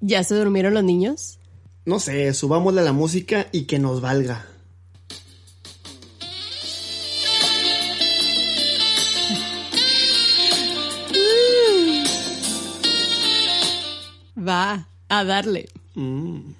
¿Ya se durmieron los niños? No sé, subámosle a la música y que nos valga. Va, a darle. Mm.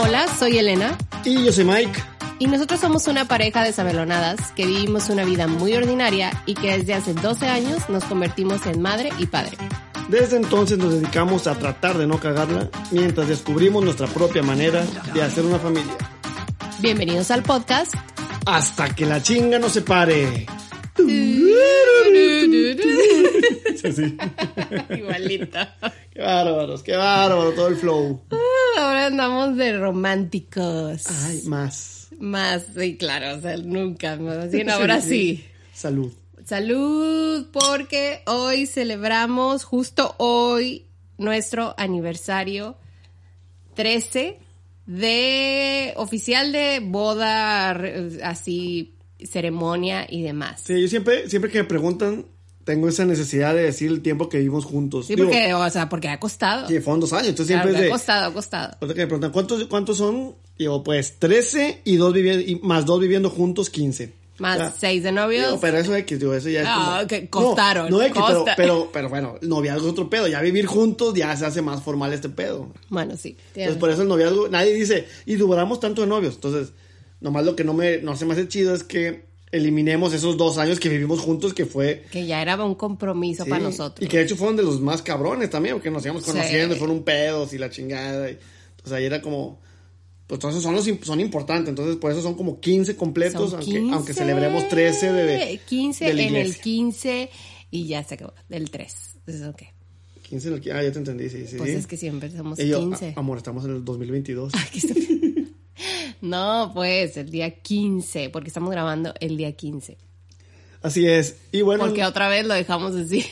Hola, soy Elena. Y yo soy Mike. Y nosotros somos una pareja de sabelonadas que vivimos una vida muy ordinaria y que desde hace 12 años nos convertimos en madre y padre. Desde entonces nos dedicamos a tratar de no cagarla mientras descubrimos nuestra propia manera de hacer una familia. Bienvenidos al podcast. Hasta que la chinga no se pare. Sí, Igualita. Qué bárbaros, qué bárbaro todo el flow. Ahora andamos de románticos. Ay, más. Más, sí, claro, o sea, nunca. Más bien ahora sí. Salud. Salud, porque hoy celebramos, justo hoy, nuestro aniversario 13 de oficial de boda, así, ceremonia y demás. Sí, yo siempre, siempre que me preguntan, tengo esa necesidad de decir el tiempo que vivimos juntos. Sí, Digo, porque, o sea, porque ha costado. Sí, fueron dos años, entonces Claro, siempre ha costado, ha costado. Ahorita que me preguntan, ¿cuántos, cuántos son? Digo, pues 13 y, dos vivi- y más dos viviendo juntos, 15. Más O sea, seis de novios. digo, pero eso X, digo, eso ya es Ah, como... que costaron, No, no X, pero, pero, pero bueno, el noviazgo es otro pedo. Ya vivir juntos ya se hace más formal este pedo. Bueno, sí. Entonces, por eso el noviazgo, nadie dice, y duramos tanto de novios. Entonces, nomás lo que no me, no se me hace chido es que eliminemos esos dos años que vivimos juntos, que fue Que ya era un compromiso Sí, para nosotros. Y que de hecho fueron de los más cabrones también, porque nos íbamos Sí. conociendo, y fueron un pedos y la chingada. Y, entonces ahí era como. Pues entonces son los son importantes, entonces por eso son como 15 completos, Son aunque, 15, aunque celebremos 13 de, de 15 de la en el iglesia. 15 y ya se acabó. Del 3. Entonces, ok. 15 en el qui- Ah, ya te entendí, sí, sí. Pues sí. es que siempre somos yo, 15. "Ah, amor, estamos en el 2022. Aquí está. No, pues el día 15, porque estamos grabando el día 15. Así es. Y bueno, Porque otra vez lo dejamos así.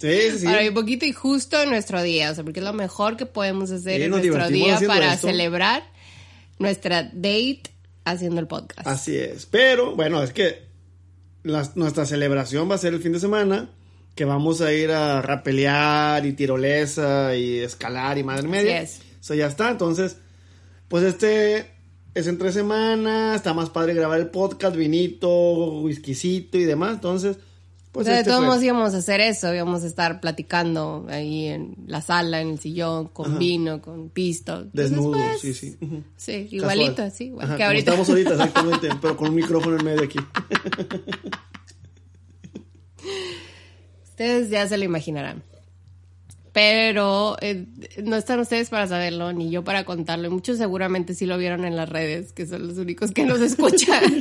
sí, sí. Ahora hay poquito y justo en nuestro día, o sea, porque es lo mejor que podemos hacer Sí, en nuestro día para esto. celebrar nuestra date haciendo el podcast. Así es. Pero bueno, es que nuestra celebración va a ser el fin de semana. Que vamos a ir a rapelear y tirolesa y escalar y madre media. es. Eso ya está. Entonces, pues este es entre semana. Está más padre grabar el podcast, vinito, whiskycito y demás. Entonces, pues de este todos modos íbamos a hacer eso, íbamos a estar platicando ahí en la sala, en el sillón, con Ajá. vino, con pisto. Entonces, Desnudo, pues, sí, sí. Sí, Casual. igualito, así, igual Ajá, que ahorita. estamos ahorita, exactamente. pero con un micrófono en medio aquí. Ustedes ya se lo imaginarán. Pero eh, no están ustedes para saberlo, ni yo para contarlo. Y muchos seguramente sí lo vieron en las redes, que son los únicos que nos escuchan.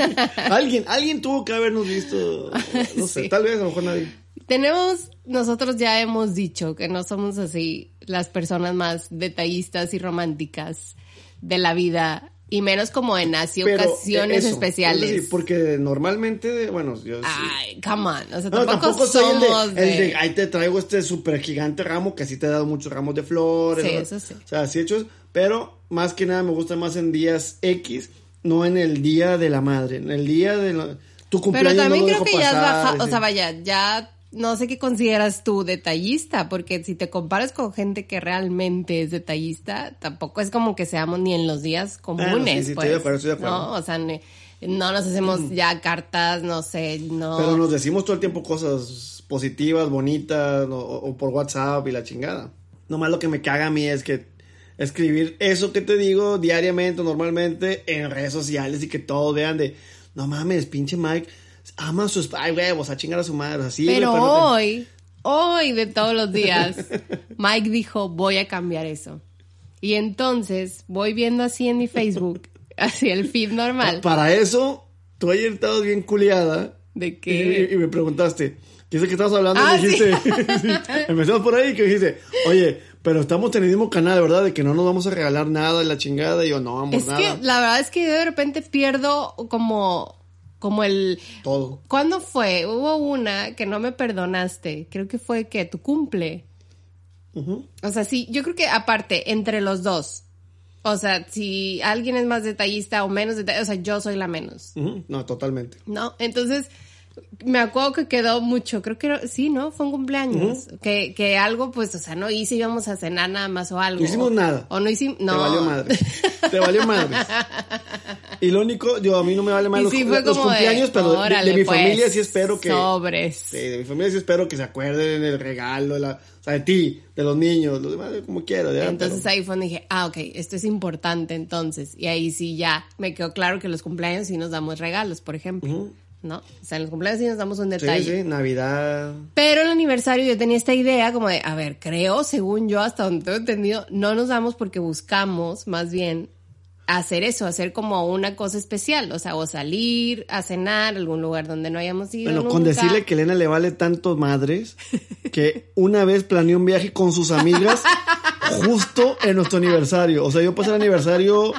alguien, alguien tuvo que habernos visto. No sé, Sí. tal vez, a lo mejor nadie. Tenemos, nosotros ya hemos dicho que no somos así las personas más detallistas y románticas de la vida, y menos como en así Pero, ocasiones eh, eso, especiales. es decir, porque normalmente, bueno, yo sí. Ay, come on. O sea, No, tampoco, el de, somos el de... de, ahí te traigo este super gigante ramo que sí te he dado muchos ramos de flores. Sí, ¿no? eso sí. O sea, sí hechos, pero más que nada me gusta más en días X, no en el día de la madre, en el día de la- tu cumpleaños. Pero también no lo creo que ya has bajado, o sea, vaya, ya no sé qué consideras tú detallista, porque si te comparas con gente que realmente es detallista, tampoco es como que seamos ni en los días comunes, Ah, no, sí, sí, estoy pues, de acuerdo, estoy de acuerdo. ¿no? O sea, no nos hacemos ya cartas, no sé, no. Pero nos decimos todo el tiempo cosas positivas, bonitas, o, o por WhatsApp y la chingada. Nomás lo que me caga a mí es que escribir eso que te digo diariamente, normalmente, en redes sociales y que todos vean de, no mames, pinche Mike, ama a sus ay, huevos, a chingar a su madre, así. pero no te- hoy, hoy de todos los días, Mike dijo, voy a cambiar eso. Y entonces voy viendo así en mi Facebook, así el feed normal, Para eso, tú ayer estabas bien culiada de y, que... y me preguntaste, ¿qué es que estabas hablando? Ah, y dijiste, sí, empezamos por ahí que dijiste, oye, pero estamos en el mismo canal, ¿verdad? De que no nos vamos a regalar nada la chingada. Y yo, no, amor, Es nada. que la verdad es que yo de repente pierdo como, como el... Todo. ¿Cuándo fue? Hubo una que no me perdonaste. Creo que fue que tu cumple. O sea, sí, yo creo que aparte, entre los dos, O sea, si alguien es más detallista o menos detallista, o sea, yo soy la menos. No, totalmente. ¿no? Entonces, me acuerdo que quedó mucho, creo que era- sí, ¿no? Fue un cumpleaños. que, que algo, pues, o sea, no hice, íbamos a cenar nada más o algo. No hicimos nada. O no hicimos, no. Te valió madre. Te valió madre. Y lo único, yo a mí no me vale Y los, sí fue los como de, cumpleaños, pero de- de, mi pues, familia sí espero que. Sobres. Sí, de mi familia sí espero que se acuerden del regalo, de la, o sea, de ti, de los niños, los demás, como quiero. ya, Entonces pero- ahí fue donde dije, ah, ok, esto es importante entonces. Y ahí sí ya me quedó claro que los cumpleaños sí nos damos regalos, por ejemplo. ¿No? O sea, en los cumpleaños sí nos damos un detalle. sí, Navidad. Pero el aniversario yo tenía esta idea como de, a ver, creo, según yo, hasta donde tengo entendido, no nos damos porque buscamos más bien hacer eso, hacer como una cosa especial, o sea, o salir a cenar a algún lugar donde no hayamos ido Bueno, con decirle que Elena le vale tanto madres que una vez planeó un viaje con sus amigas justo en nuestro aniversario. O sea, yo pasé el aniversario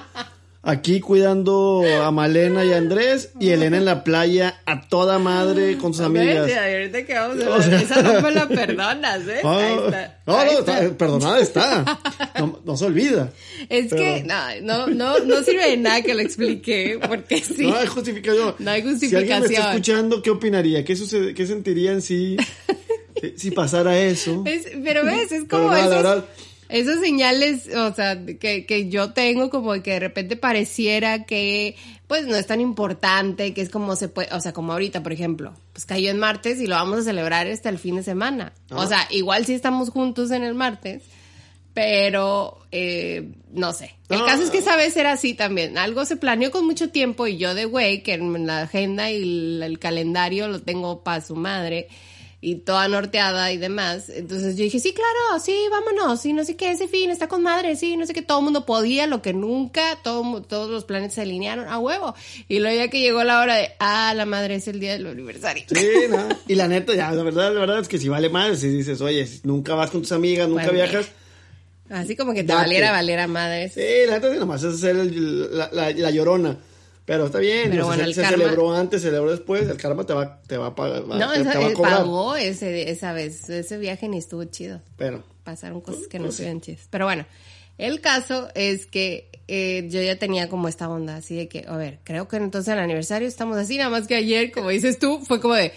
aquí cuidando a Malena y a Andrés y Elena en la playa a toda madre con sus amigas. Y ahorita que vamos a O hablar, sea- esa no me la perdonas, ¿ves? Ah, Ahí está. no, Ahí no, está. está- perdonada está. No, no se olvida. Es Pero- que no, no, no, no sirve de nada que lo explique, porque sí. No hay justificación. No hay Si alguien me justificación. está escuchando, ¿qué opinaría? ¿Qué, sucede, qué sentirían si, si- pasara eso? Es- pero ves, es Pero como no, la esos, verdad- esas señales, o sea, que, que yo tengo como que de repente pareciera que pues no es tan importante, que es como se puede, o sea, como ahorita, por ejemplo, pues cayó en martes y lo vamos a celebrar hasta el fin de semana. Ah. O sea, igual sí estamos juntos en el martes, pero eh, no sé. El No. caso es que esa vez era así también. Algo se planeó con mucho tiempo y yo de güey, que en la agenda y el, el calendario lo tengo para su madre y toda norteada y demás. Entonces yo dije, sí, claro, sí, vámonos, y no sé qué, ese fin está con madre, sí, no sé qué, todo el mundo podía, lo que nunca, todo, todos los planetas se alinearon a huevo. Y luego ya que llegó la hora de, ah, la madre es el día del aniversario. Sí, no. Y la neta, ya, la verdad, la verdad es que si vale más, si dices, oye, nunca vas con tus amigas, nunca Bueno, viajas. Así como que te Date. valiera, valiera madre. Sí, la neta, sí, nomás es hacer la, la- la llorona. Pero está bien, Pero bueno, se, el se karma- celebró antes, se celebró después, el karma te va, te va a pagar. No, te, esa- te va a eh, cobrar. pagó ese, esa vez. Ese viaje ni estuvo chido. Pero, Pasaron cosas que no Pues sí. estuvieron chidas. Pero bueno, el caso es que eh, yo ya tenía como esta onda así de que, a ver, creo que entonces el aniversario estamos así, nada más que ayer, como dices tú, fue como de,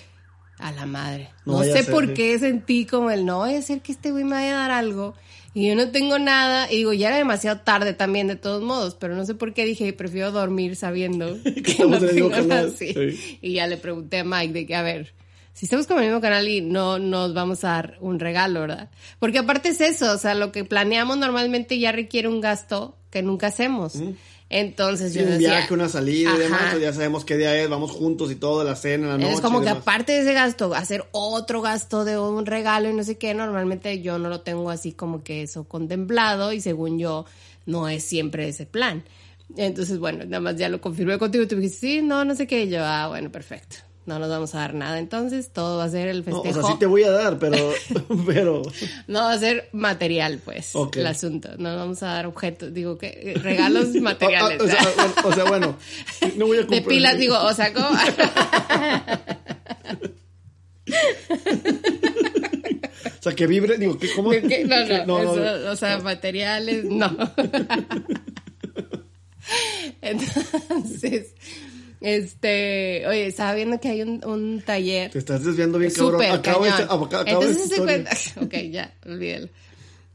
a la madre. No sé ser, por sí. qué sentí como el, no vaya a ser que este güey me vaya a dar algo. Y yo no tengo nada, y digo, ya era demasiado tarde también de todos modos, pero no sé por qué dije, prefiero dormir sabiendo que estamos no tengo nada sí. Y ya le pregunté a Mike de que, a ver, si estamos con el mismo canal y no nos vamos a dar un regalo, ¿verdad? Porque aparte es eso, o sea, lo que planeamos normalmente ya requiere un gasto que nunca hacemos. Entonces sí, yo un decía, viaje, una salida y demás, pues ya sabemos qué día es, vamos juntos y todo, la cena, la noche. es como y que demás. aparte de ese gasto, hacer otro gasto de un regalo y no sé qué, normalmente yo no lo tengo así como que eso contemplado y según yo no es siempre ese plan. Entonces, bueno, nada más ya lo confirmé contigo y tú dijiste, sí, no, no sé qué, y yo, ah, bueno, perfecto. No nos vamos a dar nada, entonces todo va a ser el No, festejo. o sea, sí te voy a dar, pero, pero, No va a ser material, pues, Ok. el asunto. No vamos a dar objetos, digo que eh, regalos materiales. O, o sea, bueno, o sea, bueno, no voy a de comprar. pilas, digo, o sea, ¿cómo? O sea, que vibre, digo, que ¿cómo? ¿De qué? No, no, no, no, o sea, materiales, no. Entonces, este, oye, estaba viendo que hay un, un taller. Te estás desviando bien, cabrón. Súper Acabo cañón. esta, acabo Entonces esta se cuenta. Ok, ya, olvídalo.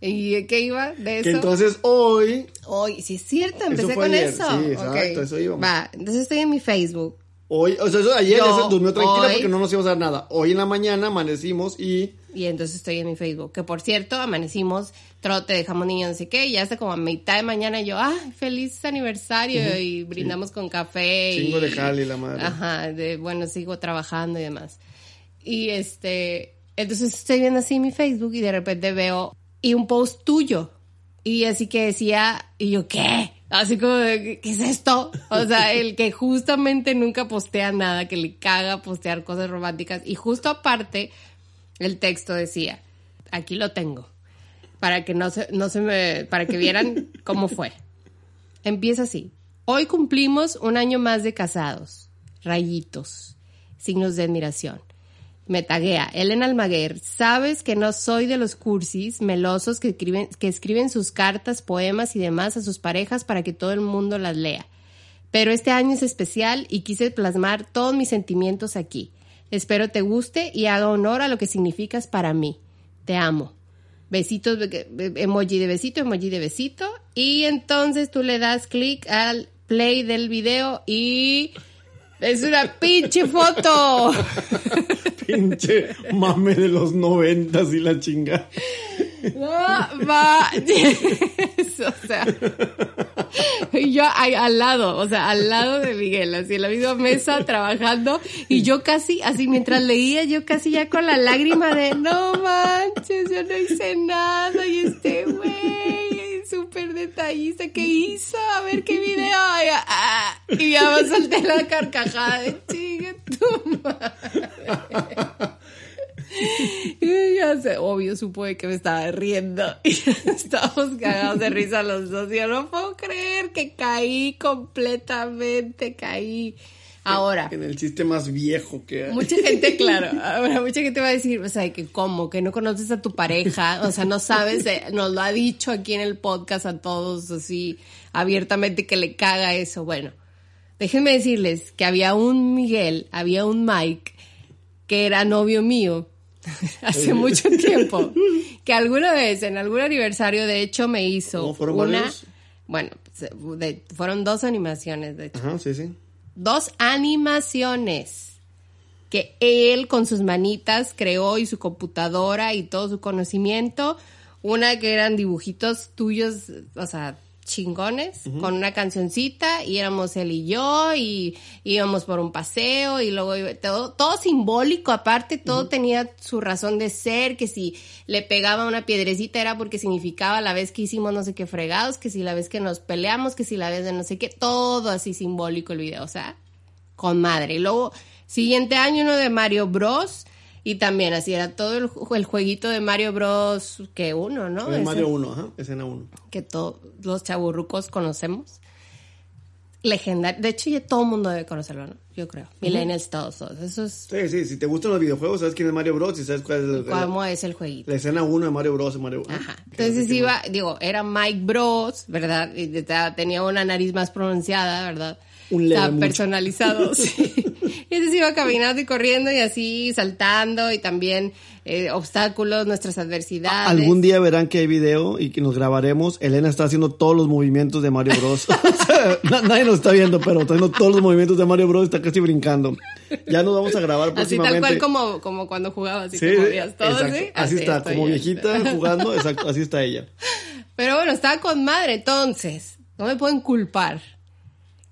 ¿Y qué iba de eso? Que entonces hoy, Hoy, sí es cierto, empecé con ayer, eso. sí, exacto, eso íbamos. Va, entonces estoy en mi Facebook. hoy, o sea, eso ayer Yo, ya se durmió tranquila hoy- porque no nos íbamos a dar nada. Hoy en la mañana amanecimos y Y entonces estoy en mi Facebook. Que por cierto, amanecimos, trote, dejamos niños, no sé qué, y ya hasta como a mitad de mañana yo, ah, feliz aniversario, y brindamos con café. Chingo y, de jale, la madre. Ajá, de, bueno, sigo trabajando y demás. Y este, entonces estoy viendo así mi Facebook y de repente veo, y un post tuyo. Y así que decía, y yo, ¿qué? Así como, de, ¿qué es esto? O sea, el que justamente nunca postea nada, que le caga postear cosas románticas. Y justo aparte, el texto decía, aquí lo tengo, para que no se, no se me, para que vieran cómo fue. Empieza así. Hoy cumplimos un año más de casados. Rayitos. Signos de admiración. me taguea. Elena Almaguer, sabes que no soy de los cursis melosos que escriben, que escriben sus cartas, poemas y demás a sus parejas para que todo el mundo las lea. Pero este año es especial y quise plasmar todos mis sentimientos aquí. Espero te guste y haga honor a lo que significas para mí. Te amo. Besitos, emoji de besito, emoji de besito. Y entonces tú le das clic al play del video y es una pinche foto. pinche mame de los noventas y la chinga. No, va. o sea. Y yo al lado, o sea, al lado de Miguel, así en la misma mesa trabajando. Y yo casi, así mientras leía, yo casi ya con la lágrima de no manches, yo no hice nada. Y este güey, súper detallista, ¿qué hizo? A ver qué video. Y, ah, y ya me solté la carcajada de chinga tu madre. Y ya sé, obvio, supo que me estaba riendo. Y estábamos cagados de risa los dos. Y yo no puedo creer que caí completamente, caí. Ahora. En el chiste más viejo que hay. Mucha gente, claro. Ahora, mucha gente va a decir, o sea, que cómo, que no conoces a tu pareja, o sea, no sabes, eh, nos lo ha dicho aquí en el podcast a todos así abiertamente que le caga eso. Bueno, déjenme decirles que había un Miguel, había un Mike, que era novio mío, hace mucho tiempo, que alguna vez en algún aniversario de hecho me hizo fueron una, varios? bueno, de- fueron dos animaciones de hecho, Ajá, sí, sí. Dos animaciones que él con sus manitas creó y su computadora y todo su conocimiento, una que eran dibujitos tuyos, o sea, chingones, con una cancioncita y éramos él y yo y íbamos por un paseo y luego iba- todo, todo simbólico aparte, todo tenía su razón de ser, que si le pegaba una piedrecita era porque significaba la vez que hicimos no sé qué fregados, que si la vez que nos peleamos, que si la vez de no sé qué, todo así simbólico el video, o sea, con madre. Y luego, siguiente año uno de Mario Bros. Y también así era todo el, el jueguito de Mario Bros. que uno, ¿no? El Ese Mario 1, ajá, escena 1. que todos los chaburrucos conocemos. Legendario. De hecho, ya todo el mundo debe conocerlo, ¿no? Yo creo. Millennials, todos, todos. Eso es Sí, sí, si te gustan los videojuegos, sabes quién es Mario Bros. y sabes cuál es la, cómo es el jueguito. la escena 1 de Mario Bros. Mario, Ajá. Entonces iba, digo, era Mike Bros, ¿verdad? Y te- tenía una nariz más pronunciada, ¿verdad? Un leve mucho. personalizado, sí. Y entonces iba caminando y corriendo y así saltando y también eh, obstáculos, nuestras adversidades. Algún día verán que hay video y que nos grabaremos. Elena está haciendo todos los movimientos de Mario Bros. O sea, nadie nos está viendo, pero está haciendo todos los movimientos de Mario Bros. Está casi brincando. Ya nos vamos a grabar Así próximamente. tal cual como, como cuando jugabas y Sí, te movías todo. ¿sí? Así, está, como viejita jugando, exacto, así está ella. Pero bueno, estaba con madre, entonces, no me pueden culpar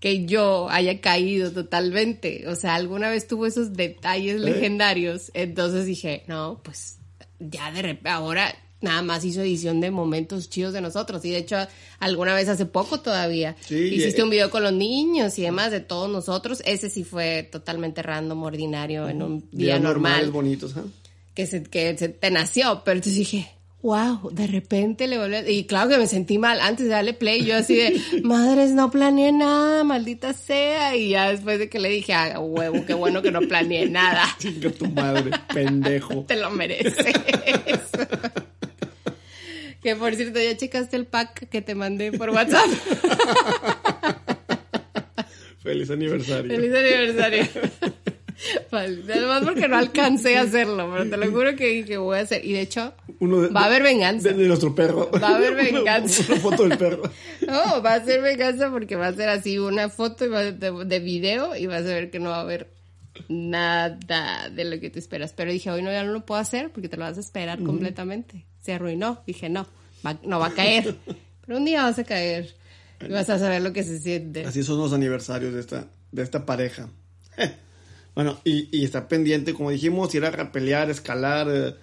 que yo haya caído totalmente. O sea, alguna vez tuvo esos detalles legendarios. Entonces dije, no, pues ya de repente, ahora nada más hizo edición de momentos chidos de nosotros. Y de hecho, alguna vez hace poco todavía Sí, hiciste eh, un video con los niños y demás de todos nosotros. Ese sí fue totalmente random, ordinario, en un día Días normal ¿ah? que se, que se te nació, pero entonces dije, wow, de repente le volvió, y claro que me sentí mal antes de darle play, yo así de, madres, no planeé nada, maldita sea, y ya después de que le dije, ah, huevo, qué bueno que no planeé nada, Chinga tu madre, pendejo. te lo mereces. que por cierto, ya checaste el pack que te mandé por WhatsApp. Feliz aniversario. Feliz aniversario. Además porque no alcancé a hacerlo, pero te lo juro que dije voy a hacer. Y de hecho, Uno de- va a haber venganza. De, de nuestro perro. Va a haber Una- venganza. Una, foto del perro. No, va a ser venganza porque va a ser así una foto y va de, de video y vas a ver que no va a haber nada de lo que te esperas. Pero dije, hoy no, ya no lo puedo hacer porque te lo vas a esperar completamente. Se arruinó. Dije, no, va- no va a caer. Pero un día vas a caer y vas a saber lo que se siente. Así son los aniversarios de esta, de esta pareja. Bueno, y, y está pendiente, como dijimos, ir a pelear, escalar, eh,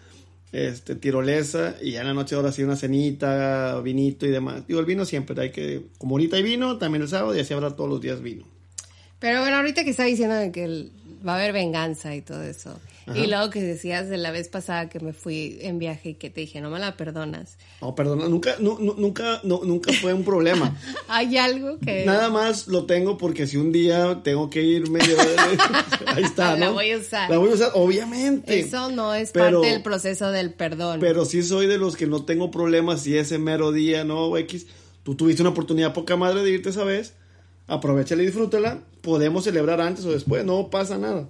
este, tirolesa, y ya en la noche ahora sí una cenita, vinito y demás. Digo, el vino siempre, hay que, como ahorita hay vino, también el sábado, y así habrá todos los días vino. Pero bueno, ahorita que está diciendo que va a haber venganza y todo eso. Y luego que decías de la vez pasada que me fui en viaje y que te dije, no me la perdonas. No, perdona, nunca, nu- nu- nunca, no, nunca fue un problema. Hay algo que... Nada más lo tengo porque si un día tengo que irme, yo- ahí está, ¿no? La voy a usar. La voy a usar, obviamente. Eso no es Pero- parte del proceso del perdón. Pero sí soy de los que no tengo problemas si ese mero día, ¿no? X, tú tuviste una oportunidad poca madre de irte esa vez, aprovechala y disfrútala, podemos celebrar antes o después, no pasa nada.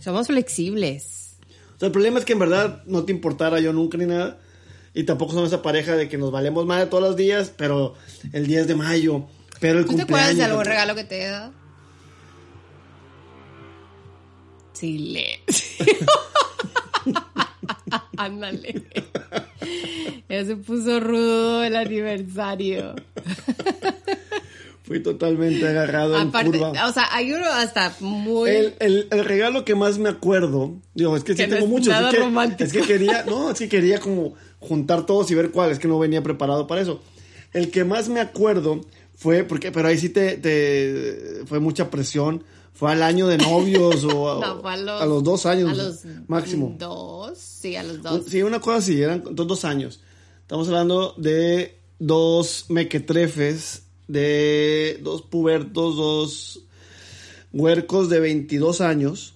Somos flexibles. O sea, el problema es que en verdad no te importara yo nunca ni nada. Y tampoco somos esa pareja de que nos valemos madre todos los días, pero el 10 de mayo, pero el ¿Tú te acuerdas de cumpleaños. algún regalo que te he dado? Silencio. Ándale. Ya se puso rudo el aniversario. Fui totalmente agarrado en Aparte, curva. o sea, hay uno hasta muy... El, el- el regalo que más me acuerdo, digo, es que sí Que no tengo muchos. nada es que, romántico. es que quería, no, es que quería como juntar todos y ver cuál, es que no venía preparado para eso. El que más me acuerdo fue, porque, pero ahí sí te, te fue mucha presión, fue al año de novios o a, No, a los, a los dos años a los máximo. Dos, sí, a los dos. Sí, una cosa así, eran dos, dos años. Estamos hablando de dos mequetrefes, de dos pubertos, dos huercos de 22 años.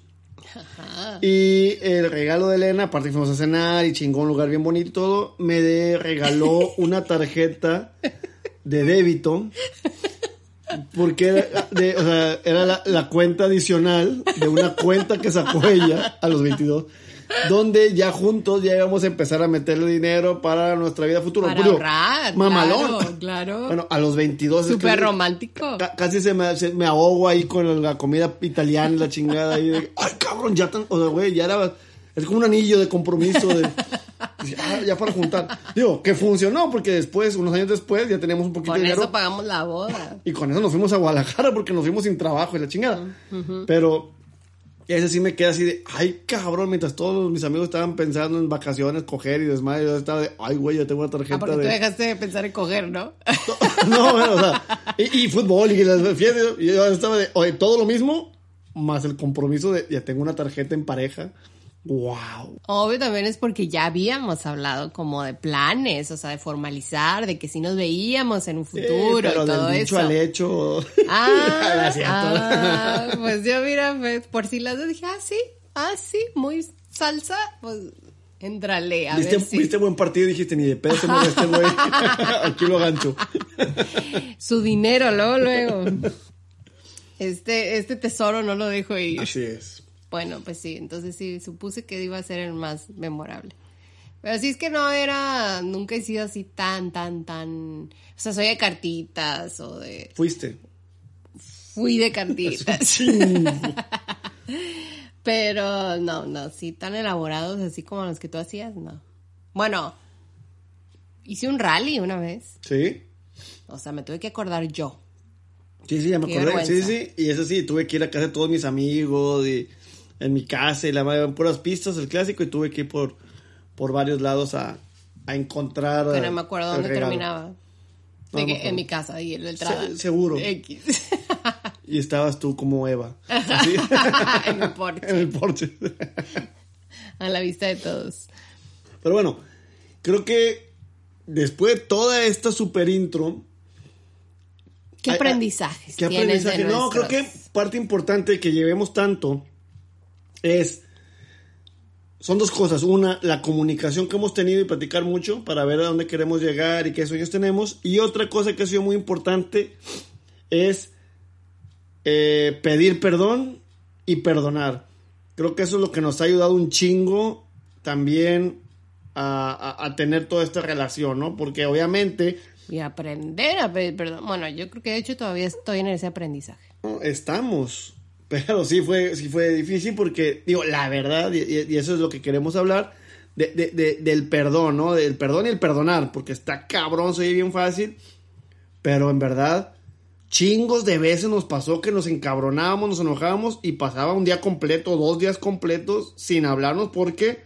Y el regalo de Elena, aparte que fuimos a cenar y chingó un lugar bien bonito y todo, me de- regaló una tarjeta de débito. Porque era, de- o sea, era la, la cuenta adicional de una cuenta que sacó ella a los 22. Donde ya juntos ya íbamos a empezar a meterle dinero para nuestra vida futura. Para Julio, ahorrar, Mamalón. claro, claro. Bueno, a los 22. es Súper romántico. Ca- Casi se me, se me ahogo ahí con la comida italiana y la chingada ahí de, ay cabrón, ya tan, o sea, güey, ya era, es como un anillo de compromiso de, ya, ya para juntar. Digo, que funcionó porque después, unos años después, ya teníamos un poquito Con de dinero eso pagamos la boda. y con eso nos fuimos a Guadalajara porque nos fuimos sin trabajo y la chingada. Pero ese sí me queda así de, ay cabrón, mientras todos mis amigos estaban pensando en vacaciones, coger y desmadre, yo estaba de, ay güey, yo tengo una tarjeta Ah, porque de... tú dejaste de pensar en coger, ¿no? No, bueno, o sea, y, y fútbol y las fiestas. Y yo estaba de, oye, todo lo mismo, más el compromiso de, ya tengo una tarjeta en pareja. Wow. Obvio también es porque ya habíamos hablado como de planes, o sea, de formalizar, de que sí nos veíamos en un futuro pero y todo del dicho eso. al hecho. Ah, ah, pues yo mira, pues, por si las dos dije, ah, sí, ah, sí, muy salsa, pues entrale, a ¿Viste, ver si viste buen partido y dijiste, ni de pedo se mueve este güey. Aquí lo gancho. su dinero, luego, luego. Este, este tesoro no lo dejo ir. Así es. Bueno, pues sí, entonces sí, supuse que iba a ser el más memorable. Pero sí es que no era, nunca he sido así tan, tan, tan, o sea, soy de cartitas o de, Fuiste. fui de cartitas. Pero no, no, sí, tan elaborados así como los que tú hacías, no. Bueno, hice un rally una vez, ¿Sí? o sea, me tuve que acordar yo. Sí, sí, ya me Qué acordé. Sí, sí. Y eso sí, tuve que ir a casa de todos mis amigos y en mi casa y la madre, puras pistas, el clásico, y tuve que ir por, por varios lados a, a encontrar. Que no me acuerdo el dónde regalo. terminaba. De no que en mi casa y en la entrada. Se- seguro. X. Y estabas tú como Eva. Así. en mi porche. en el porche. A la vista de todos. Pero bueno, creo que después de toda esta super intro. ¿Qué aprendizajes ¿Qué aprendizaje? No, creo que parte importante que llevemos tanto es. Son dos cosas. Una, la comunicación que hemos tenido y platicar mucho para ver a dónde queremos llegar y qué sueños tenemos. Y otra cosa que ha sido muy importante es eh, pedir perdón y perdonar. Creo que eso es lo que nos ha ayudado un chingo también a, a- a tener toda esta relación, ¿no? Porque obviamente Y aprender a pedir perdón. Bueno, yo creo que de hecho todavía estoy en ese aprendizaje. Estamos. Pero sí fue, sí fue difícil porque, digo, la verdad, y, y eso es lo que queremos hablar, de, de- de- del perdón, ¿no? Del perdón y el perdonar, porque está cabrón, soy bien fácil, pero en verdad, chingos de veces nos pasó que nos encabronábamos, nos enojábamos y pasaba un día completo, dos días completos sin hablarnos porque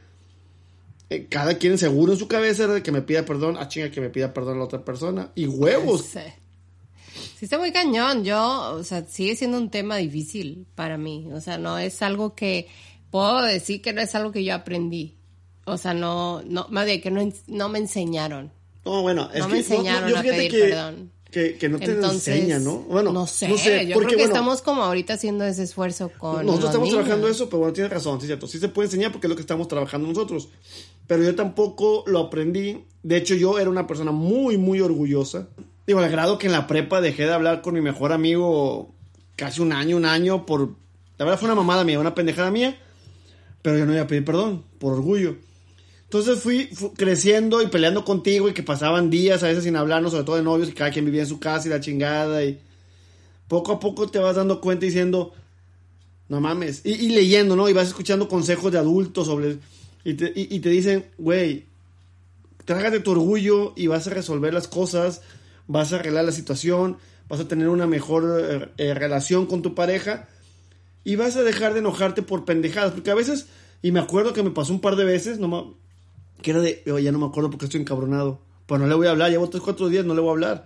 eh, cada quien seguro en su cabeza era de que me pida perdón, ah, chinga, que me pida perdón a la otra persona, y huevos. Sí. Sí está muy cañón. Yo, o sea, sigue siendo un tema difícil para mí. O sea, no es algo que puedo decir que no es algo que yo aprendí. O sea, no, no, más bien que no, no me enseñaron. No, bueno, es No que me enseñaron yo a pedir que, perdón. Que, que no te Entonces, enseña, ¿no? Bueno, no sé, no sé, yo porque, creo que bueno, estamos como ahorita haciendo ese esfuerzo con Nosotros los estamos niños. trabajando eso, pero bueno, tienes razón, sí cierto. Sí se puede enseñar porque es lo que estamos trabajando nosotros. Pero yo tampoco lo aprendí. De hecho, yo era una persona muy, muy orgullosa. Digo, al grado que en la prepa dejé de hablar con mi mejor amigo casi un año, un año, por... La verdad fue una mamada mía, una pendejada mía. Pero yo no iba a pedir perdón, por orgullo. Entonces fui, fu- creciendo y peleando contigo y que pasaban días a veces sin hablarnos, sobre todo de novios, y cada quien vivía en su casa y la chingada. Y poco a poco te vas dando cuenta diciendo, no mames. Y, leyendo, ¿no? Y vas escuchando consejos de adultos sobre... Y te, y te dicen, güey, trágate tu orgullo y vas a resolver las cosas, vas a arreglar la situación, vas a tener una mejor eh, eh, relación con tu pareja y vas a dejar de enojarte por pendejadas. Porque a veces, y me acuerdo que me pasó un par de veces, no que era de, "Oye, ya no me acuerdo porque estoy encabronado. Pues no le voy a hablar, llevo tres, cuatro días, no le voy a hablar.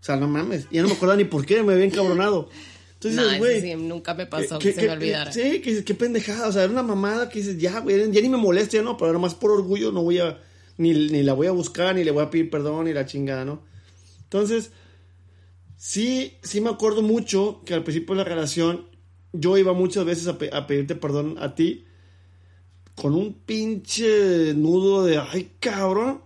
O sea, no mames. Ya no me acuerdo ni por qué me había encabronado. Entonces, güey. sí, nunca me pasó ¿qué- que, se me olvidara. Sí, que pendejada. O sea, era una mamada que dices, ya, güey, ya ni me molesta, ya no, pero más por orgullo no voy a, ni, ni la voy a buscar, ni le voy a pedir perdón, ni la chingada, ¿no? Entonces, sí, sí me acuerdo mucho que al principio de la relación yo iba muchas veces a, pe- a pedirte perdón a ti con un pinche nudo de, ay, cabrón.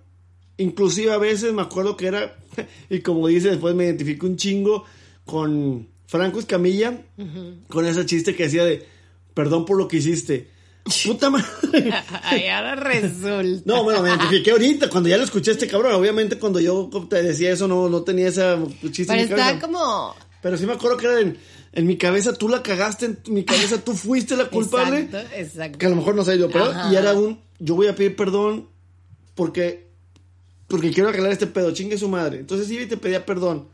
Inclusive a veces me acuerdo que era, y como dice, después me identifico un chingo con Franco Escamilla, con ese chiste que decía de, perdón por lo que hiciste. Puta madre. Ay, ahora resulta. No, bueno, me identifiqué ahorita, cuando ya lo escuché a este cabrón. Obviamente cuando yo te decía eso no, no tenía ese chiste Pero cabeza. como... Pero sí me acuerdo que era en, en mi cabeza, tú la cagaste, en mi cabeza tú fuiste la culpable. Exacto, exacto. Que a lo mejor no sé yo, pero Ajá. y era un, yo voy a pedir perdón porque, porque quiero arreglar este pedo, chingue su madre. Entonces iba y te pedía perdón.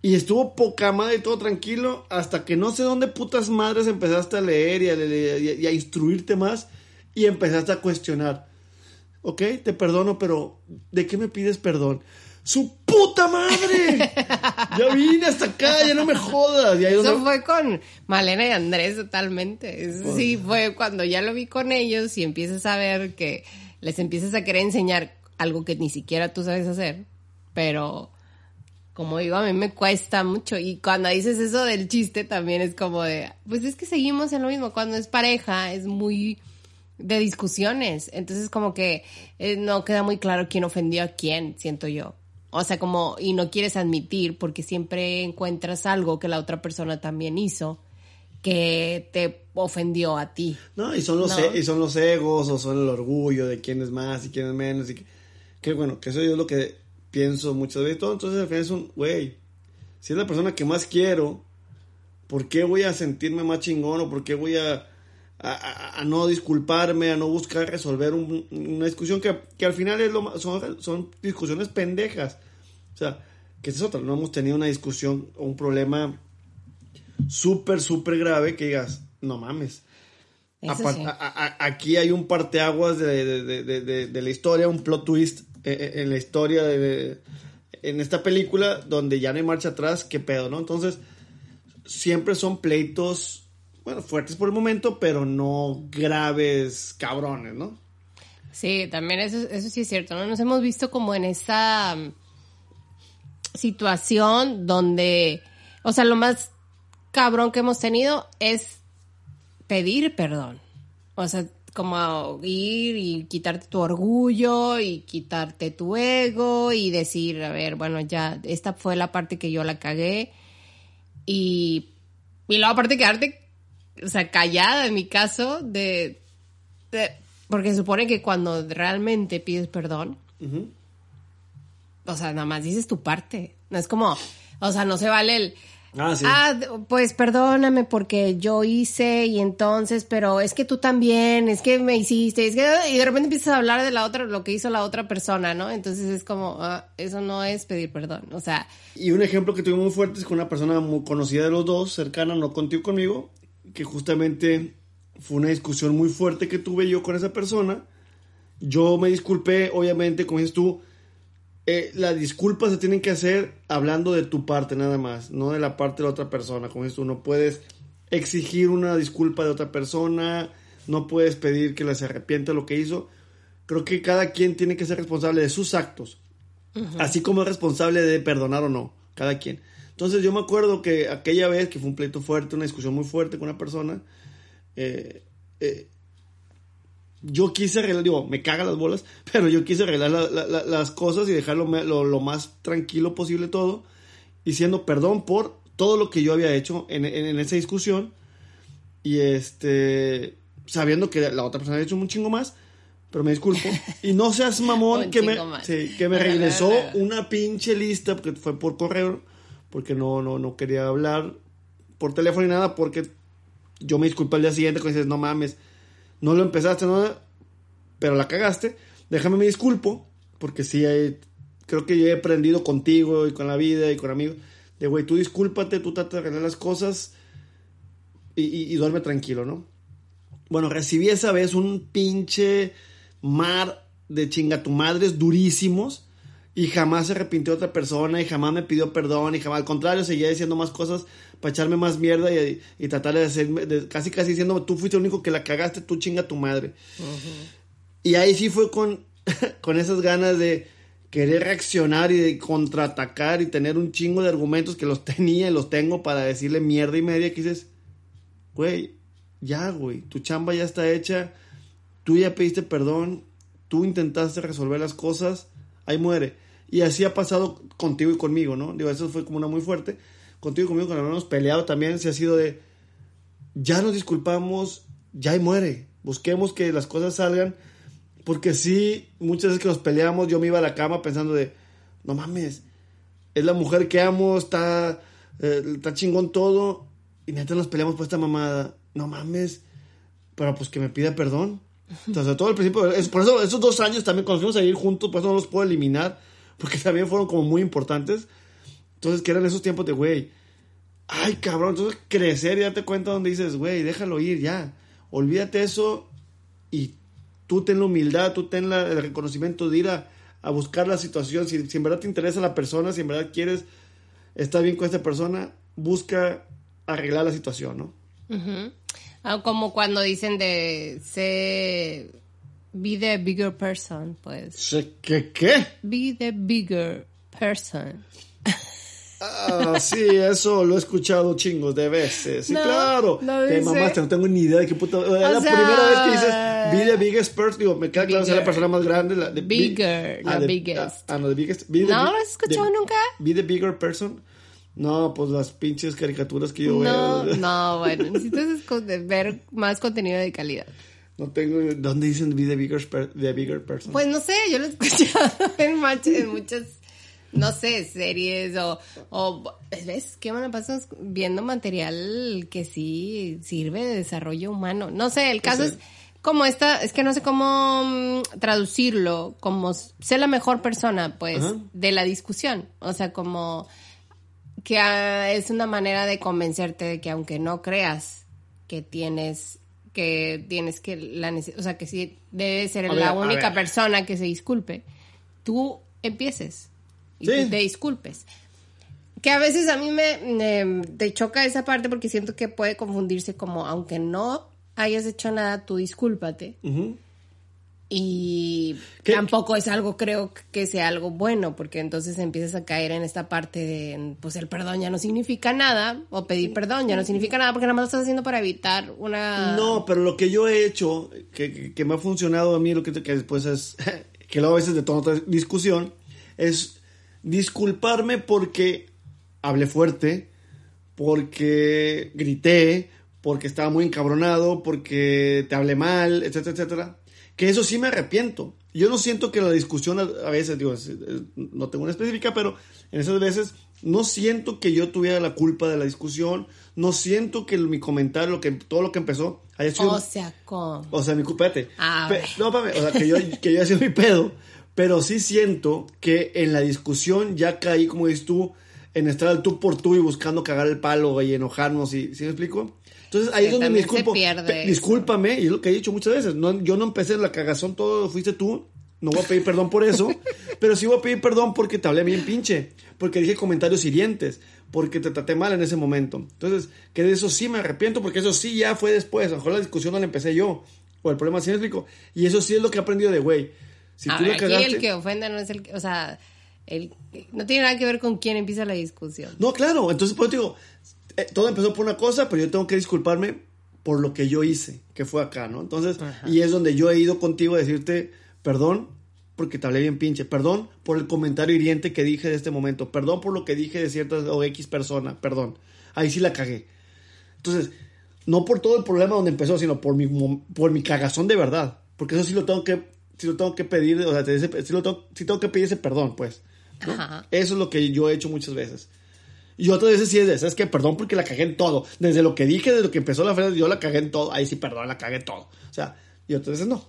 Y estuvo poca madre y todo tranquilo hasta que no sé dónde putas madres empezaste a leer y a, leer y a- y a instruirte más y empezaste a cuestionar. Ok, te perdono, pero ¿de qué me pides perdón? ¡Su puta madre! ya vine hasta acá, ya no me jodas. Y ahí Eso donde- fue con Malena y Andrés totalmente. Sí, fue cuando ya lo vi con ellos y empiezas a ver que les empiezas a querer enseñar algo que ni siquiera tú sabes hacer. Pero, como digo, a mí me cuesta mucho. Y cuando dices eso del chiste también es como de, pues es que seguimos en lo mismo. Cuando es pareja es muy de discusiones. Entonces como que eh, no queda muy claro quién ofendió a quién, siento yo. O sea, como, y no quieres admitir porque siempre encuentras algo que la otra persona también hizo que te ofendió a ti. No, y son los, No. e- y son los egos o son el orgullo de quién es más y quién es menos. Y que, que bueno, que eso es lo que pienso muchas veces. Todo, entonces al final es un, güey, si es la persona que más quiero, ¿por qué voy a sentirme más chingón o por qué voy a, a, a- no disculparme, a no buscar resolver un- una discusión que, que al final es lo, son, son discusiones pendejas? O sea, que es otra, no hemos tenido una discusión o un problema súper, súper grave que digas, no mames. Eso Apa- sí. a- aquí hay un parteaguas de, de, de, de, la historia, un plot twist en la historia de, de- en esta película donde ya no hay marcha atrás, qué pedo, ¿no? Entonces, siempre son pleitos, bueno, fuertes por el momento, pero no graves cabrones, ¿no? Sí, también eso, eso sí es cierto, ¿no? Nos hemos visto como en esa mm, situación donde, o sea, lo más cabrón que hemos tenido es pedir perdón. O sea, como ir y quitarte tu orgullo y quitarte tu ego y decir, a ver, bueno, ya, esta fue la parte que yo la cagué y, y luego aparte quedarte, o sea, callada en mi caso de, de- porque se supone que cuando realmente pides perdón, o sea, nada más dices tu parte. No es como, o sea, no se vale el, Ah, sí. ah, pues perdóname porque yo hice y entonces, pero es que tú también, es que me hiciste, es que, y de repente empiezas a hablar de la otra, lo que hizo la otra persona, ¿no? Entonces es como, ah, eso no es pedir perdón, o sea, Y un ejemplo que tuve muy fuerte es con una persona muy conocida de los dos, cercana, no contigo conmigo, que justamente fue una discusión muy fuerte que tuve yo con esa persona. Yo me disculpé, obviamente, como dices tú, eh, las disculpas se tienen que hacer hablando de tu parte nada más, no de la parte de la otra persona. Como esto, no puedes exigir una disculpa de otra persona, no puedes pedir que la se arrepienta de lo que hizo. Creo que cada quien tiene que ser responsable de sus actos, así como es responsable de perdonar o no, cada quien. Entonces yo me acuerdo que aquella vez que fue un pleito fuerte, una discusión muy fuerte con una persona, eh, eh, yo quise arreglar, digo, me caga las bolas, pero yo quise arreglar las cosas y dejarlo lo, más tranquilo posible todo, diciendo perdón por todo lo que yo había hecho en, esa discusión y este, sabiendo que la otra persona había hecho un chingo más, pero me disculpo. Y no seas mamón que me, que me regresó una pinche lista, porque fue por correo, porque no, no, no quería hablar por teléfono ni nada, porque yo me disculpo al día siguiente cuando dices, no mames, no lo empezaste, no, pero la cagaste, déjame me disculpo, porque sí, creo que yo he aprendido contigo y con la vida y con amigos, de güey, tú discúlpate, tú trata de arreglar las cosas y, y, duerme tranquilo, ¿no? Bueno, recibí esa vez un pinche mar de chingatumadres durísimos y jamás se arrepintió otra persona y jamás me pidió perdón y jamás, al contrario, seguía diciendo más cosas para echarme más mierda y, tratar de hacer, casi casi diciendo, tú fuiste el único que la cagaste, tú chinga tu madre. Y ahí sí fue con, con esas ganas de querer reaccionar y de contraatacar y tener un chingo de argumentos que los tenía y los tengo para decirle mierda y media que dices, güey, ya, güey, tu chamba ya está hecha, tú ya pediste perdón, tú intentaste resolver las cosas, ahí muere. Y así ha pasado contigo y conmigo, ¿no? Digo, eso fue como una muy fuerte contigo y conmigo, cuando hemos peleado también, se ha sido de, ya nos disculpamos, ya y muere. Busquemos que las cosas salgan, porque sí, muchas veces que nos peleamos, yo me iba a la cama pensando de, no mames, es la mujer que amo, está, eh, está chingón todo, y neta nos peleamos por esta mamada, no mames, pero pues que me pida perdón. Entonces, todo el principio, es, por eso esos dos años también, cuando fuimos a ir juntos, pues no los puedo eliminar, porque también fueron como muy importantes entonces, que eran esos tiempos de, güey, ay, cabrón, entonces crecer y darte cuenta donde dices, güey, déjalo ir ya. Olvídate eso y tú ten la humildad, tú ten el reconocimiento de ir a, buscar la situación. Si, en verdad te interesa la persona, si en verdad quieres estar bien con esta persona, busca arreglar la situación, ¿no? Ah, como cuando dicen de ser be the bigger person, pues. ¿Qué qué? Be the bigger person. Ah, sí, eso lo he escuchado chingos de veces. Sí, claro. No te mamaste, no tengo ni idea de qué puta. Es la primera vez que dices be the biggest person. Digo, me queda claro que es la persona más grande. La, de bigger, ah, the, biggest. Ah, no, the biggest. ¿No lo has escuchado nunca? Be the bigger person. No, pues las pinches caricaturas que yo veo. No, bueno, necesitas ver más contenido de calidad. No tengo. ¿Dónde dicen be the bigger, the bigger person? Pues no sé, yo lo he escuchado en, en muchas no sé, series o, o ¿ves? ¿Qué me pasas viendo material que sí sirve de desarrollo humano? No sé, el caso es como esta, es que no sé cómo mm, traducirlo, como ser la mejor persona, pues, de la discusión. O sea, como que ah, es una manera de convencerte de que aunque no creas que tienes que tienes que la o sea que sí debe ser la única persona que se disculpe tú empieces y te disculpes. Que a veces a mí me, te choca esa parte porque siento que puede confundirse como, aunque no hayas hecho nada, tú discúlpate. Y tampoco es algo, creo que sea algo bueno, porque entonces empiezas a caer en esta parte de, pues el perdón ya no significa nada, o pedir perdón ya no significa nada, porque nada más lo estás haciendo para evitar una... No, pero lo que yo he hecho, que, que, me ha funcionado a mí, lo que, que después es, que luego a veces de toda otra discusión, es disculparme porque hablé fuerte, porque grité, porque estaba muy encabronado, porque te hablé mal, etcétera, etcétera. Que eso sí me arrepiento. Yo no siento que la discusión a veces, digo, no tengo una específica, pero en esas veces no siento que yo tuviera la culpa de la discusión, no siento que mi comentario, lo que, todo lo que empezó haya sido... O sea, ¿cómo? O sea, mi culpa, ah, no, o sea, que yo, que yo haya sido mi pedo, pero sí siento que en la discusión ya caí, como dices tú, en estar al tú por tú y buscando cagar el palo y enojarnos. ¿Sí, ¿sí me explico? Entonces ahí es donde me disculpo. Discúlpame, y es lo que he dicho muchas veces. No, yo no empecé la cagazón, todo fuiste tú. no voy a pedir perdón por eso, pero sí voy a pedir perdón porque te hablé bien pinche, porque dije comentarios hirientes, porque te traté mal en ese momento. Entonces, que de eso sí me arrepiento, porque eso sí ya fue después. A lo mejor la discusión no la empecé yo, o el problema sí explico. Y eso sí es lo que he aprendido de güey. Si tú aquí el que ofende no es el que, o sea, el, no tiene nada que ver con quién empieza la discusión. No, claro, entonces pues digo, eh, todo empezó por una cosa, pero yo tengo que disculparme por lo que yo hice, que fue acá, ¿no? Entonces, y es donde yo he ido contigo a decirte, perdón, porque te hablé bien pinche, perdón por el comentario hiriente que dije de este momento, perdón por lo que dije de cierta o X persona, perdón, ahí sí la cagué. Entonces, no por todo el problema donde empezó, sino por mi, por mi cagazón de verdad, porque eso sí lo tengo que, sí lo tengo que pedir, o sea, sí, lo tengo, sí tengo que pedir ese perdón, pues. Eso es lo que yo he hecho muchas veces. Y otras veces sí es de, ¿sabes que Perdón porque la cagué en todo. Desde lo que dije, desde lo que empezó la frase, yo la cagué en todo. Ahí sí, perdón, la cagué en todo. O sea, y otras veces no.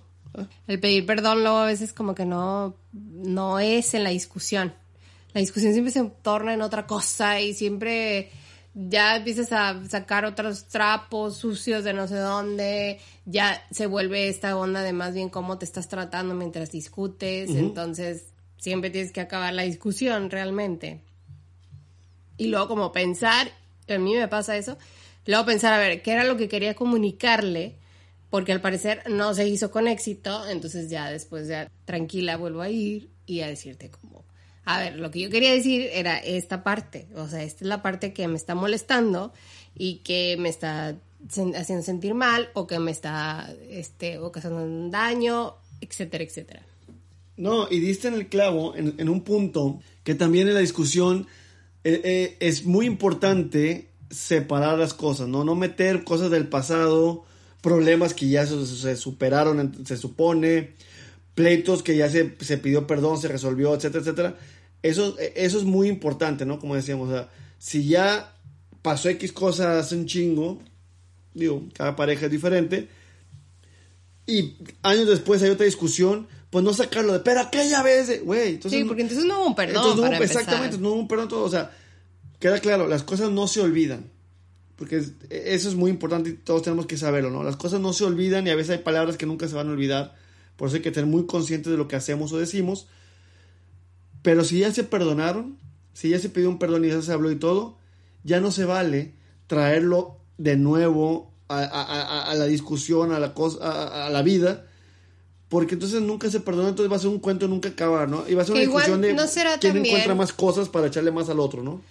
El pedir perdón luego a veces como que no, no es en la discusión. La discusión siempre se torna en otra cosa y siempre ya empiezas a sacar otros trapos sucios de no sé dónde, ya se vuelve esta onda de más bien cómo te estás tratando mientras discutes, entonces siempre tienes que acabar la discusión realmente. Y luego como pensar, a mí me pasa eso, luego pensar, a ver, ¿qué era lo que quería comunicarle? Porque al parecer no se hizo con éxito, entonces ya después ya tranquila vuelvo a ir y a decirte como, a ver, lo que yo quería decir era esta parte, o sea, esta es la parte que me está molestando y que me está haciendo sentir mal o que me está este, ocasionando un daño, etcétera, etcétera. No, y diste en el clavo, en, un punto que también en la discusión eh, eh, es muy importante separar las cosas, ¿no? No meter cosas del pasado, problemas que ya se, superaron, se supone, pleitos que ya se, pidió perdón, se resolvió, etcétera, etcétera. Eso, e, eso es muy importante, ¿no? Como decíamos, si ya pasó X cosas un chingo, digo, cada pareja es diferente, y años después hay otra discusión, pues no sacarlo de, pero aquella vez, güey. Sí, porque entonces no hubo un perdón. no, exactamente, no hubo un perdón todo. O sea, queda claro, las cosas no se olvidan. Porque eso es muy importante y todos tenemos que saberlo, ¿no? Las cosas no se olvidan y a veces hay palabras que nunca se van a olvidar. Por eso hay que tener muy conscientes de lo que hacemos o decimos. Pero si ya se perdonaron, si ya se pidió un perdón y ya se habló y todo, ya no se vale traerlo de nuevo a, la discusión, a la, cosa, a la vida porque entonces nunca se perdona, entonces va a ser un cuento nunca acabar, ¿no? Y va a ser una discusión de quién encuentra más cosas para echarle más al otro, ¿no?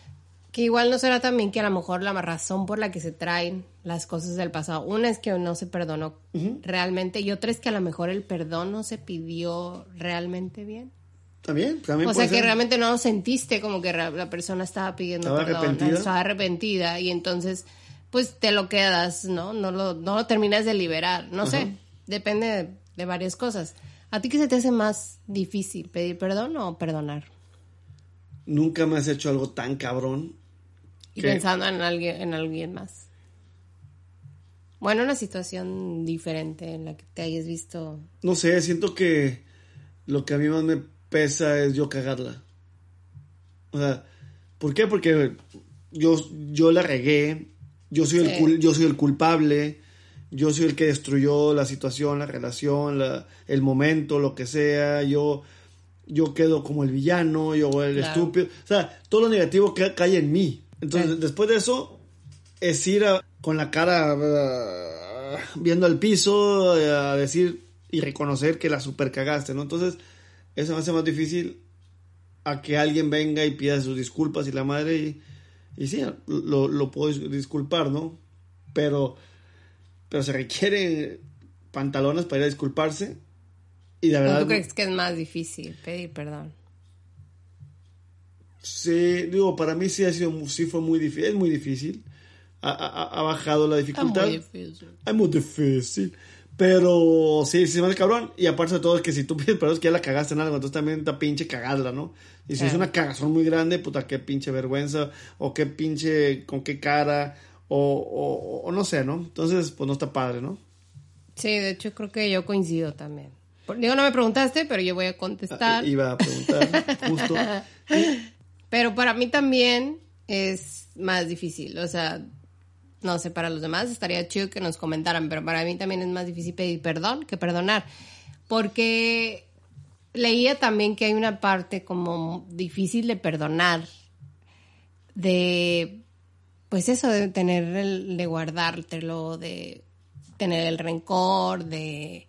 Que igual no será también que a lo mejor la razón por la que se traen las cosas del pasado, una es que no se perdonó realmente y otra es que a lo mejor el perdón no se pidió realmente bien. También, también. O sea que realmente no sentiste como que la persona estaba pidiendo estaba perdón, arrepentida. estaba arrepentida y entonces pues te lo quedas, ¿no? No lo, no lo terminas de liberar, no sé, depende de de varias cosas. ¿A ti qué se te hace más difícil, pedir perdón o perdonar? Nunca me has hecho algo tan cabrón. Y pensando en alguien, en alguien más. Bueno, una situación diferente en la que te hayas visto. No sé, siento que lo que a mí más me pesa es yo cagarla. O sea, ¿por qué? Porque yo, yo la regué, yo soy, el, yo soy el culpable, yo soy el que destruyó la situación, la relación, el momento, lo que sea, yo, yo quedo como el villano, yo el estúpido, o sea, todo lo negativo que cae en mí. Entonces, después de eso, es ir con la cara uh, viendo al piso, a decir y reconocer que la super cagaste, ¿no? Entonces, eso me hace más difícil a que alguien venga y pida sus disculpas y la madre y, y sí, lo, lo puedo disculpar, ¿no? Pero pero se requieren pantalones para ir a disculparse. Y de verdad. ¿Tú crees que es más difícil pedir perdón? Sí, digo, para mí sí ha sido, sí fue muy difícil, es muy difícil. Ha, bajado la dificultad. Es muy difícil. Es muy difícil. Pero sí, sí, más cabrón. Y aparte de todo, es que si tú pides perdón es que ya la cagaste en algo, entonces también está pinche cagarla, ¿no? Y si es una cagazón muy grande, puta, qué pinche vergüenza, o qué pinche, con qué cara, o, o, no sé, ¿no? Entonces, pues no está padre, ¿no? Sí, de hecho creo que yo coincido también. Digo, no me preguntaste, pero yo voy a contestar. Ah, iba a preguntar, justo. Pero para mí también es más difícil, o sea, no sé, para los demás estaría chido que nos comentaran, pero para mí también es más difícil pedir perdón que perdonar, porque leía también que hay una parte como difícil de perdonar, de, pues eso, de tener, el, de guardártelo, de tener el rencor, de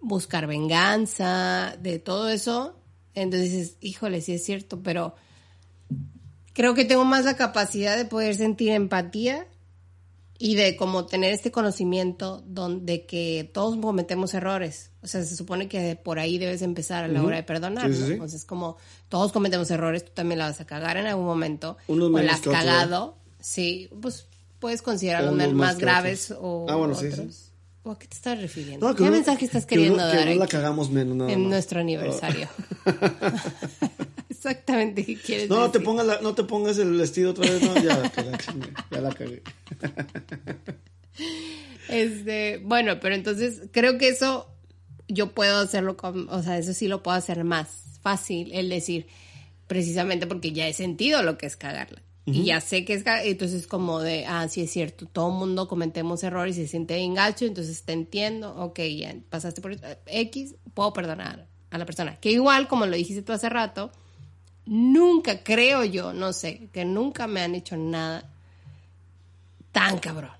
buscar venganza, de todo eso. Entonces dices, híjole, sí es cierto, pero creo que tengo más la capacidad de poder sentir empatía y de como tener este conocimiento donde que todos cometemos errores. O sea, se supone que por ahí debes empezar a la hora de perdonar. Sí, sí, sí. Entonces, como todos cometemos errores, tú también la vas a cagar en algún momento. Unos o la has cagado. Sí, pues puedes considerar Unos más, graves o Ah, bueno, otros. sí. ¿O a qué te estás refiriendo? No, ¿Qué uno- mensaje estás que queriendo uno- dar Que no la cagamos menos, nada en nuestro aniversario? Exactamente, ¿qué quieres No, no te pongas la- no te pongas el vestido otra vez, no, ya ya la cagué. Este, bueno, pero entonces creo que eso yo puedo hacerlo con, o sea, eso sí lo puedo hacer más fácil, el decir, precisamente porque ya he sentido lo que es cagarla. Y ya sé que es entonces como de, ah, sí es cierto, todo el mundo cometemos errores y se siente bien gacho, entonces te entiendo, ok, ya pasaste por X, puedo perdonar a la persona. Que igual, como lo dijiste tú hace rato, nunca, creo yo, no sé, que nunca me han hecho nada tan cabrón.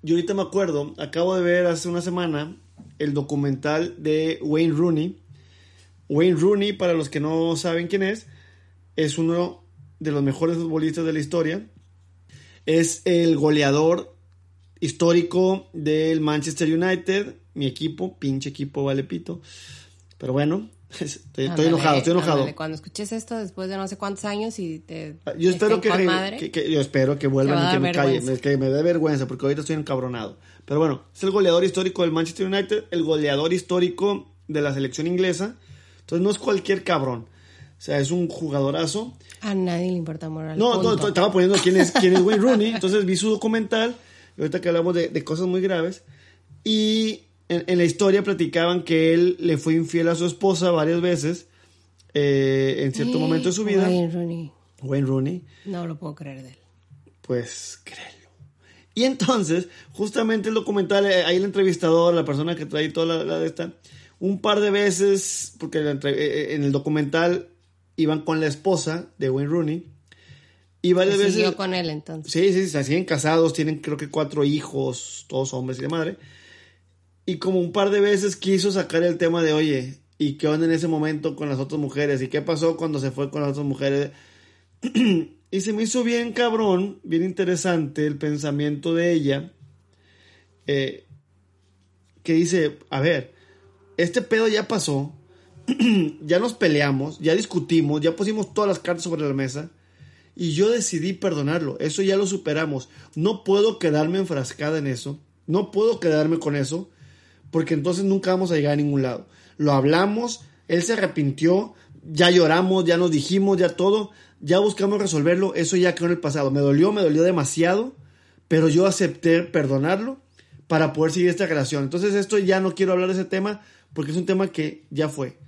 Yo ahorita me acuerdo, acabo de ver hace una semana el documental de Wayne Rooney. Wayne Rooney, para los que no saben quién es, es uno de los mejores futbolistas de la historia. Es el goleador histórico del Manchester United, mi equipo, pinche equipo, vale pito. Pero bueno, estoy, enojado, estoy enojado. ándale, Cuando escuches esto después de no sé cuántos años y te. Yo espero que, con re- madre, que- que- yo espero que vuelvan a y que me calle, que me dé vergüenza porque ahorita estoy encabronado. Pero bueno, es el goleador histórico del Manchester United, el goleador histórico de la selección inglesa. Entonces no es cualquier cabrón. O sea, es un jugadorazo. A nadie le importa moral. No, no, to- estaba poniendo quién es, quién es Wayne Rooney. Entonces vi su documental. ahorita que hablamos de, de cosas muy graves. Y en, en la historia platicaban que él le fue infiel a su esposa varias veces. eh, en cierto momento de su vida. Wayne Rooney. Wayne Rooney. No lo puedo creer de él. Pues créelo. Y entonces, justamente el documental, eh, ahí el entrevistador, la persona que trae toda la, la de esta, un par de veces, porque eh, eh, en el documental iban con la esposa de Wayne Rooney, y varias veces... Siguió con él entonces. Sí, sí, se siguen casados, tienen creo que cuatro hijos, todos hombres y de madre. Y como un par de veces quiso sacar el tema de, oye, ¿y qué onda en ese momento con las otras mujeres? ¿Y qué pasó cuando se fue con las otras mujeres? y se me hizo bien cabrón, bien interesante el pensamiento de ella, eh, que dice, a ver, este pedo ya pasó, ya nos peleamos, ya discutimos, ya pusimos todas las cartas sobre la mesa. Y yo decidí perdonarlo. Eso ya lo superamos. No puedo quedarme enfrascada en eso. No puedo quedarme con eso. Porque entonces nunca vamos a llegar a ningún lado. Lo hablamos. Él se arrepintió. Ya lloramos. Ya nos dijimos. Ya todo. Ya buscamos resolverlo. Eso ya quedó en el pasado. Me dolió. Me dolió demasiado. Pero yo acepté perdonarlo. Para poder seguir esta relación. Entonces esto ya no quiero hablar de ese tema. Porque es un tema que ya fue.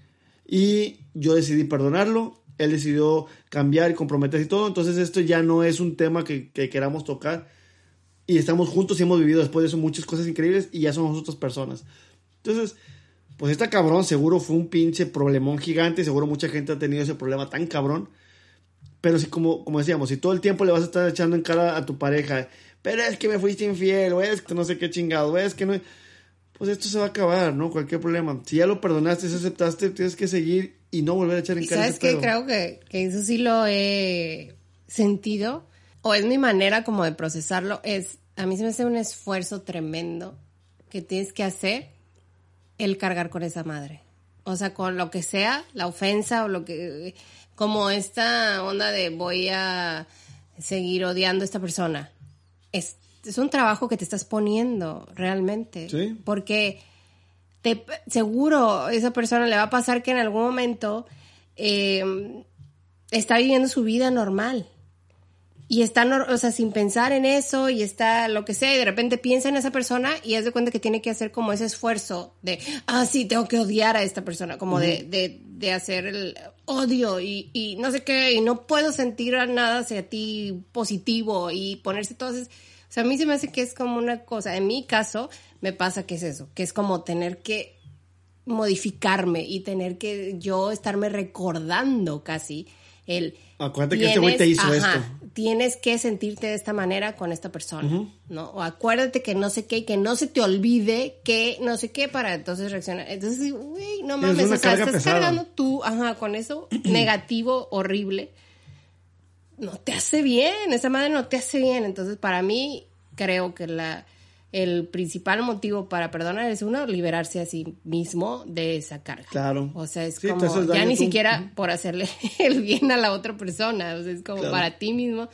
Y yo decidí perdonarlo. Él decidió cambiar y comprometerse y todo. Entonces esto ya no es un tema que, que queramos tocar. Y estamos juntos y hemos vivido después de eso muchas cosas increíbles y ya somos otras personas. Entonces, pues esta cabrón seguro fue un pinche problemón gigante. Seguro mucha gente ha tenido ese problema tan cabrón. Pero si, como, como decíamos, si todo el tiempo le vas a estar echando en cara a tu pareja, pero es que me fuiste infiel, o es que no sé qué chingado, o es que no pues esto se va a acabar, ¿no? Cualquier problema. Si ya lo perdonaste, si aceptaste, tienes que seguir y no volver a echar en cara sabes pedo. creo que, que eso sí lo he sentido, o es mi manera como de procesarlo, es, a mí se me hace un esfuerzo tremendo que tienes que hacer el cargar con esa madre. O sea, con lo que sea, la ofensa o lo que, como esta onda de voy a seguir odiando a esta persona. Es, es un trabajo que te estás poniendo realmente. Sí. Porque te, seguro esa persona le va a pasar que en algún momento eh, está viviendo su vida normal. Y está, o sea, sin pensar en eso y está lo que sea, y de repente piensa en esa persona y haz de cuenta que tiene que hacer como ese esfuerzo de, ah, sí, tengo que odiar a esta persona, como de, de, de hacer el odio y, y no sé qué, y no puedo sentir nada hacia ti positivo y ponerse todas esas- O sea, a mí se me hace que es como una cosa, en mi caso, me pasa que es eso, que es como tener que modificarme y tener que yo estarme recordando casi el... Acuérdate que este güey te hizo esto. Tienes que sentirte de esta manera con esta persona, ¿no? O acuérdate que no sé qué, que no se te olvide que no sé qué para entonces reaccionar. Entonces, güey, no mames, o sea, estás cargando tú, ajá, con eso negativo, horrible. No te hace bien, esa madre no te hace bien. Entonces, para mí, creo que la el principal motivo para perdonar es uno, liberarse a sí mismo de esa carga. Claro. O sea, es como ya ni siquiera por hacerle el bien a la otra persona, o sea, es como para ti mismo.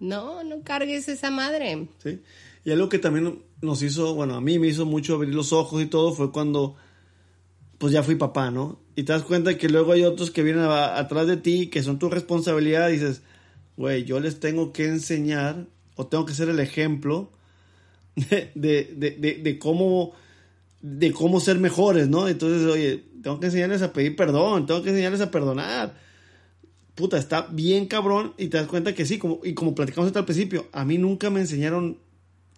No, no cargues esa madre. Sí. Y algo que también nos hizo, bueno, a mí me hizo mucho abrir los ojos y todo fue cuando pues ya fui papá, ¿no? Y te das cuenta que luego hay otros que vienen atrás de ti, que son tu responsabilidad, y dices, güey, yo les tengo que enseñar o tengo que ser el ejemplo de, de, de, de, cómo de cómo ser mejores, ¿no? Entonces, oye, tengo que enseñarles a pedir perdón, tengo que enseñarles a perdonar. Puta, está bien cabrón y te das cuenta que sí, como, y como platicamos hasta al principio, a mí nunca me enseñaron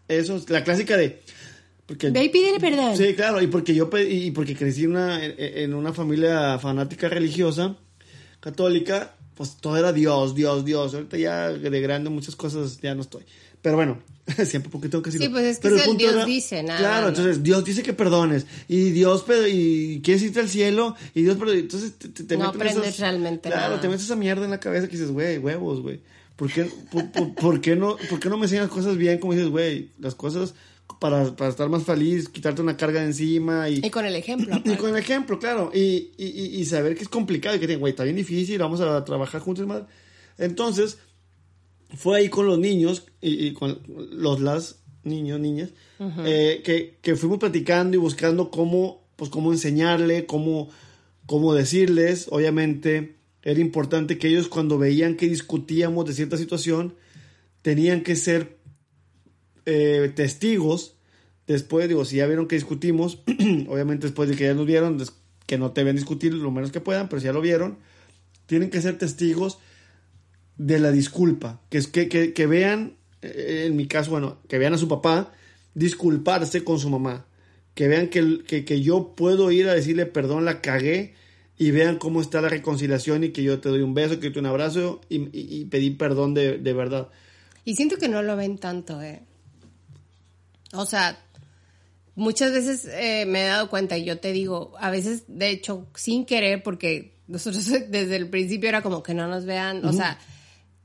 eso, la clásica de... Porque, Ve y pídele perdón. Sí, claro, y porque yo y porque crecí en una, en una familia fanática religiosa, católica, pues todo era Dios, Dios, Dios. Ahorita ya de grande muchas cosas ya no estoy. Pero bueno, siempre porque tengo que decirlo. Sí, pues es que Pero el Dios dice, nada. Claro, entonces Dios dice que perdones. Y Dios, y quieres irte al cielo. Y Dios, pero entonces te, te, No aprendes realmente Claro, te metes esa mierda en la cabeza que dices, güey, huevos, güey. ¿Por qué, por, qué no, ¿Por qué no me enseñas cosas bien? Como dices, güey, las cosas para, para, estar más feliz, quitarte una carga de encima. Y, y con el ejemplo. Y con el ejemplo, claro. Y, y, y, saber que es complicado y que, güey, está bien difícil, vamos a trabajar juntos. Más. Entonces, fue ahí con los niños y, con los las niños, niñas, eh, que, que, fuimos platicando y buscando cómo, pues, cómo enseñarle, cómo, cómo decirles. Obviamente, era importante que ellos cuando veían que discutíamos de cierta situación, tenían que ser eh, testigos. Después, digo, si ya vieron que discutimos, obviamente después de que ya nos vieron, que no te ven discutir lo menos que puedan, pero si ya lo vieron, tienen que ser testigos de la disculpa, que es que, que, vean, eh, en mi caso, bueno, que vean a su papá disculparse con su mamá, que vean que, que, yo puedo ir a decirle perdón, la cagué, y vean cómo está la reconciliación y que yo te doy un beso, que te doy un abrazo y, y, pedí perdón de, de, verdad. Y siento que no lo ven tanto, ¿eh? O sea, muchas veces eh, me he dado cuenta y yo te digo, a veces, de hecho, sin querer, porque nosotros desde el principio era como que no nos vean, o sea,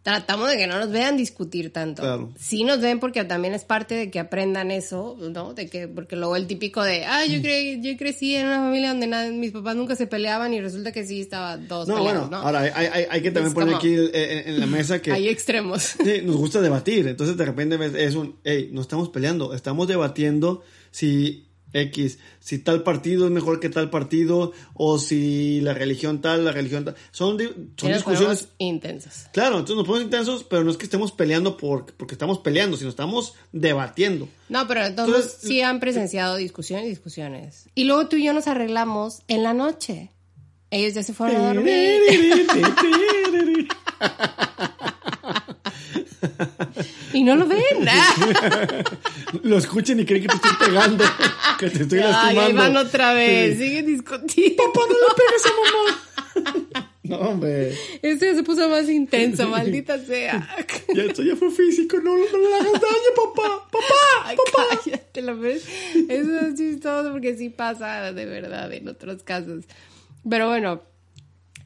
tratamos de que no nos vean discutir tanto. Claro. Sí nos ven porque también es parte de que aprendan eso, ¿no? De que, porque luego el típico de, ah, yo, cre yo crecí en una familia donde mis papás nunca se peleaban y resulta que sí estaba dos No, bueno, ahora hay, hay, hay, que también poner aquí en, la mesa que... hay extremos. Sí, nos gusta debatir, entonces de repente es un, hey, no estamos peleando, estamos debatiendo si X, si tal partido es mejor que tal partido, o si la religión tal, la religión tal. Son, son discusiones intensas. Claro, entonces nos ponemos intensos, pero no es que estemos peleando por, porque estamos peleando, sino estamos debatiendo. No, pero entonces, sí han presenciado discusiones y discusiones. Y luego tú y yo nos arreglamos en la noche. Ellos ya se fueron a dormir. y no lo ven. lo escuchen y creen que te estoy pegando, que te estoy lastimando. Ay, van otra vez, siguen discutiendo. Papá, no le pegues a mamá. No, hombre. Esto ya se puso más intenso, maldita sea. Ya esto ya fue físico, no, no le hagas daño, papá. Papá, Ay, papá. Cállate, lo ves. Eso es chistoso porque sí pasa de verdad en otros casos. Pero bueno,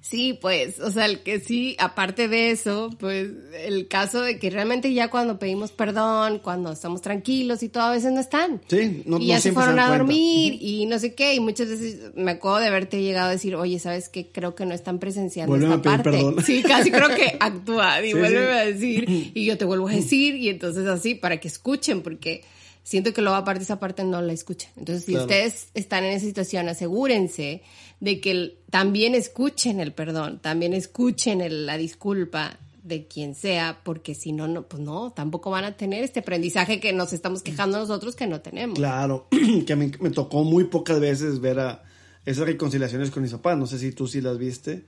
Sí, pues, o sea, el que sí, aparte de eso, pues el caso de que realmente ya cuando pedimos perdón, cuando estamos tranquilos y todo, a veces no están. Sí, no Y ya se fueron a dormir y no sé qué, y muchas veces me acuerdo de haberte llegado a decir, oye, ¿sabes qué? Creo que no están presenciando esta parte. Perdón. Sí, casi creo que actúa y vuelve a decir, y yo te vuelvo a decir, y entonces así, para que escuchen, porque siento que luego aparte esa parte no la escuchan. Entonces, si ustedes están en esa situación, asegúrense de que también escuchen el perdón, también escuchen la disculpa de quien sea, porque si no, no, pues no, tampoco van a tener este aprendizaje que nos estamos quejando nosotros que no tenemos. Claro, que a mí me tocó muy pocas veces ver a esas reconciliaciones con mis papás, no sé si tú sí las viste.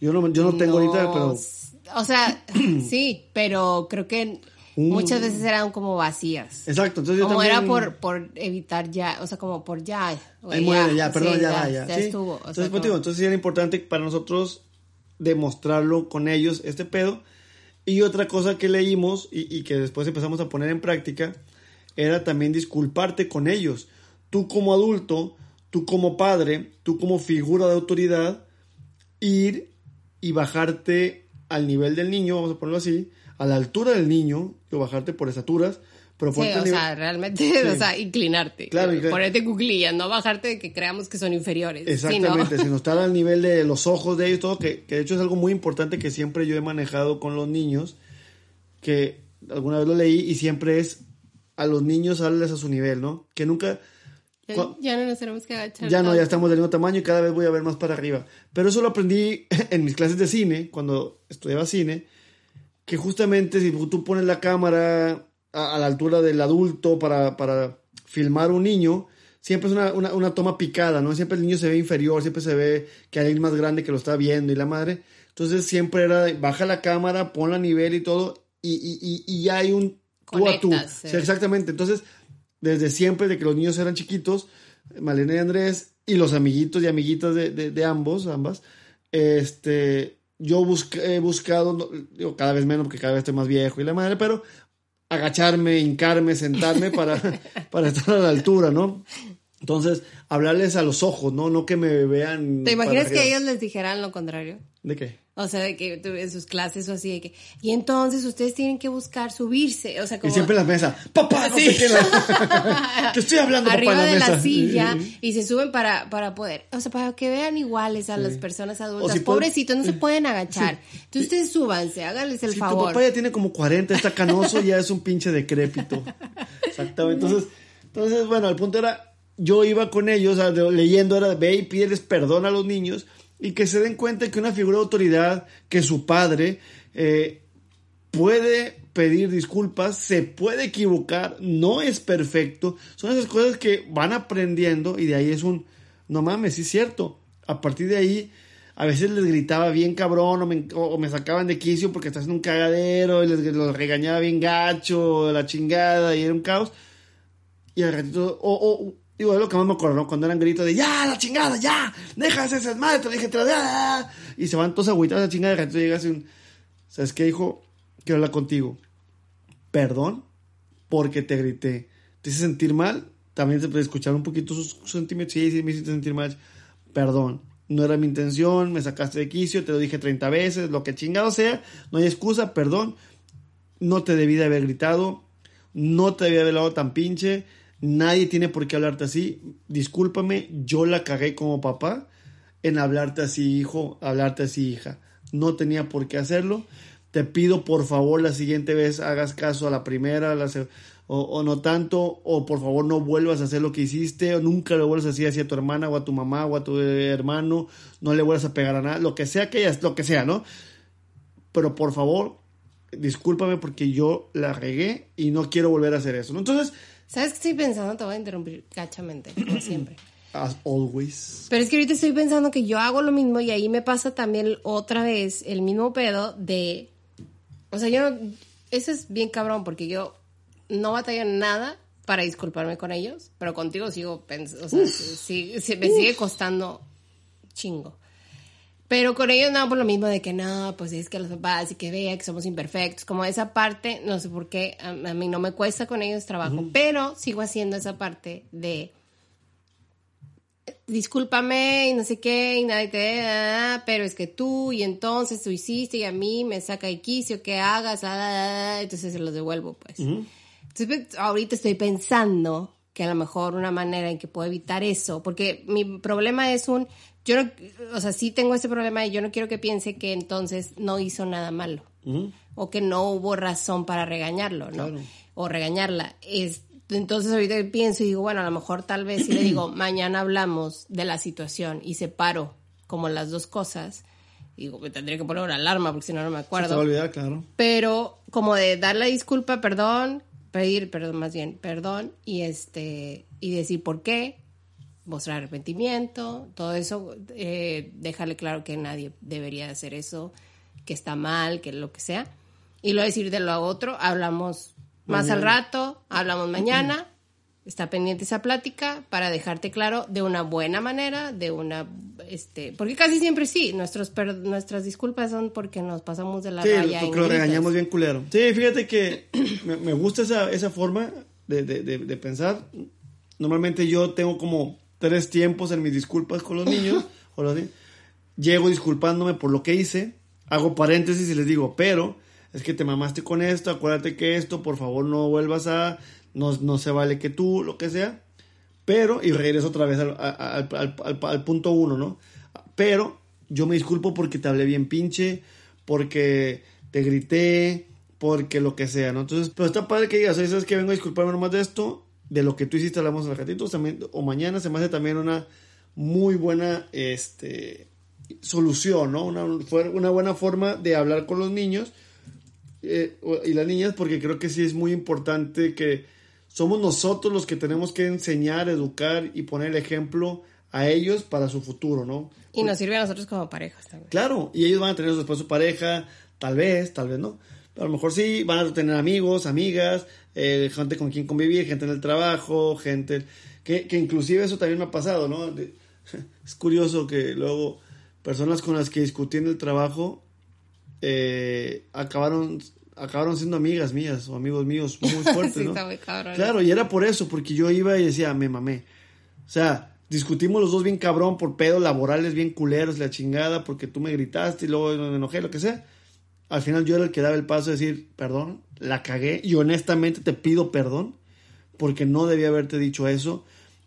Yo no, yo no tengo ahorita, pero... O sea, sí, pero creo que un- muchas veces eran como vacías. Exacto, entonces yo como también... era por, por evitar ya, o sea, como por ya. Ahí muere, ya, perdón, sí, ya, ya. sí. estuvo. o entonces, sea, pues, como- digo, entonces sí era importante para nosotros demostrarlo con ellos, este pedo. Y otra cosa que leímos y, y que después empezamos a poner en práctica era también disculparte con ellos. Tú como adulto, tú como padre, tú como figura de autoridad, ir y bajarte al nivel del niño, vamos a ponerlo así, a la altura del niño, o bajarte por estaturas, pero Sí, o nivel- sea, realmente, o sea, inclinarte. Claro, inclin- Ponerte cuclillas, no bajarte de que creamos que son inferiores. Exactamente, sino- estar al nivel de los ojos de ellos, todo, que, que de hecho es algo muy importante que siempre yo he manejado con los niños, que alguna vez lo leí y siempre es a los niños darles a su nivel, ¿no? Que nunca... Ya, ya no nos tenemos que agachar. ya no, ya estamos del mismo tamaño y cada vez voy a ver más para arriba. Pero eso lo aprendí en mis clases de cine, cuando estudiaba cine, que justamente si tú pones la cámara a, a la altura del adulto para, para filmar un niño, siempre es una, una, una toma picada, ¿no? Siempre el niño se ve inferior, siempre se ve que hay alguien más grande que lo está viendo y la madre. Entonces siempre era, de, baja la cámara, ponla a nivel y todo, y, y, y, ya hay un tú a tú. Sí. exactamente. Entonces, desde siempre, de que los niños eran chiquitos, Malena y Andrés, y los amiguitos y amiguitas de, de, de ambos, ambas, este, yo busc- he buscado, digo, cada vez menos porque cada vez estoy más viejo y la madre, pero agacharme, hincarme, sentarme para, para estar a la altura, ¿no? Entonces, hablarles a los ojos, ¿no? No que me vean. ¿Te imaginas que ellos les dijeran lo contrario? ¿De qué? O sea, de que en sus clases o así, de que, y entonces ustedes tienen que buscar subirse, o sea, como... Y siempre en la mesa, papá, no Sí. sé qué. la- Te estoy hablando, arriba la de mesa. la silla y se suben para, para poder, o sea, para que vean iguales a las personas adultas. si Pobrecitos, no se pueden agachar. Entonces ustedes súbanse, háganles el tu favor. papá ya tiene como 40, está canoso, ya es un pinche decrépito. Exactamente. Entonces, entonces, bueno, el punto era, yo iba con ellos, leyendo, era, ve y pídeles perdón a los niños y que se den cuenta que una figura de autoridad, que su padre, eh, puede pedir disculpas, se puede equivocar, no es perfecto. Son esas cosas que van aprendiendo y de ahí es un, no mames, sí es cierto. A partir de ahí, a veces les gritaba bien cabrón o me, sacaban de quicio porque estás en un cagadero y les los regañaba bien gacho, la chingada y era un caos. Y al ratito, digo, es lo que más me acuerdo, ¿no? Cuando eran gritos de ya, la chingada, ya, deja ese desmadre, te dije, te lo ya. Y se van todos agüitados a la chingada al ratito llegas y un, ¿sabes qué, hijo? Quiero hablar contigo. Perdón porque te grité. ¿Te hice sentir mal? También se puede escuchar un poquito sus sentimientos. Sí, sí, me hiciste sentir mal. Perdón. No era mi intención, me sacaste de quicio, te lo dije 30 veces, lo que chingado sea, no hay excusa, perdón. No te debí de haber gritado, no te debí de haber hablado tan pinche, nadie tiene por qué hablarte así. Discúlpame, yo la cagué como papá en hablarte así, hijo, hablarte así, hija. No tenía por qué hacerlo. Te pido por favor la siguiente vez hagas caso a la primera, a la o, no tanto, o por favor no vuelvas a hacer lo que hiciste, o nunca le vuelvas a así a tu hermana, o a tu mamá, o a tu eh, hermano, no le vuelvas a pegar a nada, lo que sea que hayas, lo que sea, ¿no? Pero por favor, discúlpame porque yo la regué y no quiero volver a hacer eso, ¿no? Entonces, ¿Sabes qué estoy pensando? Te voy a interrumpir gachamente, como siempre. as always. Pero es que ahorita estoy pensando que yo hago lo mismo y ahí me pasa también otra vez el mismo pedo de... O sea, yo no... Eso es bien cabrón porque yo no batallo nada para disculparme con ellos, pero contigo sigo pensando... O sea, sí- sí- me sigue costando chingo. Pero con ellos no, por lo mismo de que no, pues es que los papás y que vea que somos imperfectos. Como esa parte, no sé por qué, a, a mí no me cuesta con ellos trabajo, pero sigo haciendo esa parte de discúlpame y no sé qué, y nadie te ah, pero es que tú y entonces tú hiciste y a mí me saca de quicio que hagas, ah, entonces se los devuelvo pues. Entonces pues, ahorita estoy pensando que a lo mejor una manera en que puedo evitar eso, porque mi problema es un, yo no, o sea, sí tengo ese problema y yo no quiero que piense que entonces no hizo nada malo o que no hubo razón para regañarlo, ¿no? Claro. O regañarla. Es, entonces ahorita pienso y digo, bueno, a lo mejor tal vez si le digo, mañana hablamos de la situación y separo como las dos cosas, digo, me tendría que poner una alarma porque si no, no me Se te va a acuerdo. olvidar, claro. Pero como de dar la disculpa, perdón, pedir, perdón, más bien, perdón, y este, y decir por qué, mostrar arrepentimiento, todo eso, eh, dejarle claro que nadie debería hacer eso, que está mal, que lo que sea. Y luego decir de lo otro, hablamos más al rato, hablamos mañana. Está pendiente esa plática para dejarte claro de una buena manera, de una, este, porque casi siempre sí, nuestros per- nuestras disculpas son porque nos pasamos de la Sí, raya. porque lo regañamos bien culero. Sí, fíjate que me, me gusta esa, esa forma de, de- de- de pensar. Normalmente yo tengo como tres tiempos en mis disculpas con los niños. o los ni- Llego disculpándome por lo que hice, hago paréntesis y les digo, pero es que te mamaste con esto, acuérdate que esto, por favor no vuelvas a, no, no se vale que tú, lo que sea. Pero, y regreso otra vez al, al- al- al- al punto uno, ¿no? Pero yo me disculpo porque te hablé bien pinche, porque te grité, porque lo que sea, ¿no? Entonces, pero está padre que digas, ¿sabes que Vengo a disculparme nomás de esto, de lo que tú hiciste, hablamos el ratito, también, o mañana se me hace también una muy buena, este, solución, ¿no? Una, una buena forma de hablar con los niños eh, y las niñas, porque creo que sí es muy importante que somos nosotros los que tenemos que enseñar, educar y poner el ejemplo a ellos para su futuro, ¿no? Y nos sirve a nosotros como parejas también. Claro, y ellos van a tener después su pareja, tal vez, tal vez no. Pero a lo mejor sí, van a tener amigos, amigas, eh, gente con quien convivir, gente en el trabajo, gente... Que, que inclusive eso también me ha pasado, ¿no? De- es curioso que luego personas con las que discutí en el trabajo eh, acabaron, acabaron siendo amigas mías o amigos míos muy fuertes, Sí, ¿no? está muy cabrón. Claro, y era por eso, porque yo iba y decía, me mamé. O sea, discutimos los dos bien cabrón por pedos laborales bien culeros, la chingada, porque tú me gritaste y luego me enojé, lo que sea. Al final yo era el que daba el paso de decir, perdón, la cagué y honestamente te pido perdón porque no debía haberte dicho eso.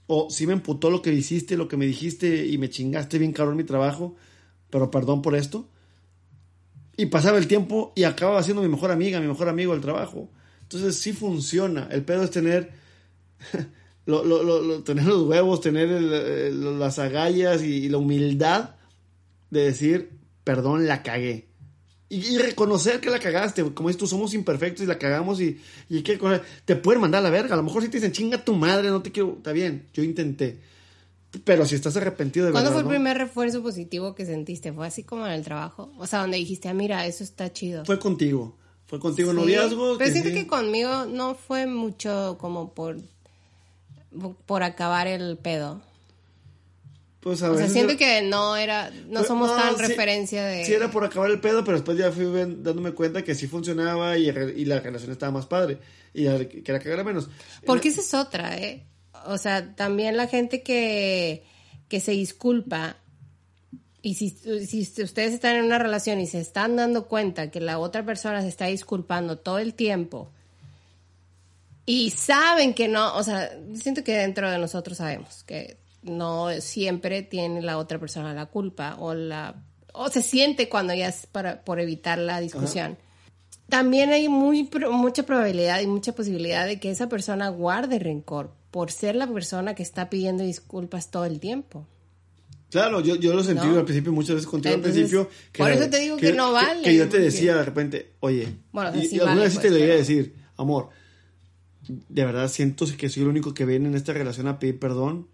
O si me emputó lo que hiciste, lo que me dijiste y me chingaste bien cabrón mi trabajo, pero perdón por esto. Y pasaba el tiempo y acababa siendo mi mejor amiga, mi mejor amigo del trabajo. Entonces sí funciona. El pedo es tener, lo- lo- lo- tener los huevos, tener el- las agallas y, la humildad de decir, perdón, la cagué. Y, reconocer que la cagaste. Como dices tú, somos imperfectos y la cagamos y, y hay que. Te pueden mandar a la verga. A lo mejor si te dicen, chinga tu madre, no te quiero. Está bien, yo intenté. Pero si estás arrepentido de ¿Cuándo verdad. fue el ¿no? primer refuerzo positivo que sentiste? ¿Fue así como en el trabajo? O sea, donde dijiste, ah, mira, eso está chido. Fue contigo. Fue contigo en Sí, noviazgo. Pero que siento sí. que conmigo no fue mucho como por, por acabar el pedo. Pues a O sea, siento que no era, no Pues, somos no, tan sí- referencia de... Sí, era por acabar el pedo, pero después ya fui ven- dándome cuenta que sí funcionaba y, y la relación estaba más padre. Y la- que era cagar menos. Porque esa es otra, ¿eh? O sea, también la gente que, que se disculpa y si, si ustedes están en una relación y se están dando cuenta que la otra persona se está disculpando todo el tiempo y saben que no, o sea, siento que dentro de nosotros sabemos que no siempre tiene la otra persona la culpa o la o se siente cuando ya es para por evitar la discusión. También hay muy mucha probabilidad y mucha posibilidad de que esa persona guarde rencor por ser la persona que está pidiendo disculpas todo el tiempo. Claro, yo, yo lo sentí ¿No? al principio, muchas veces contigo Entonces, al principio. por eso te digo que no vale, Que, yo te decía de repente, oye, Bueno, o sea, sí y alguna vale, vez sí pues, te le iba a decir, amor, de verdad siento que soy el único que viene en esta relación a pedir perdón.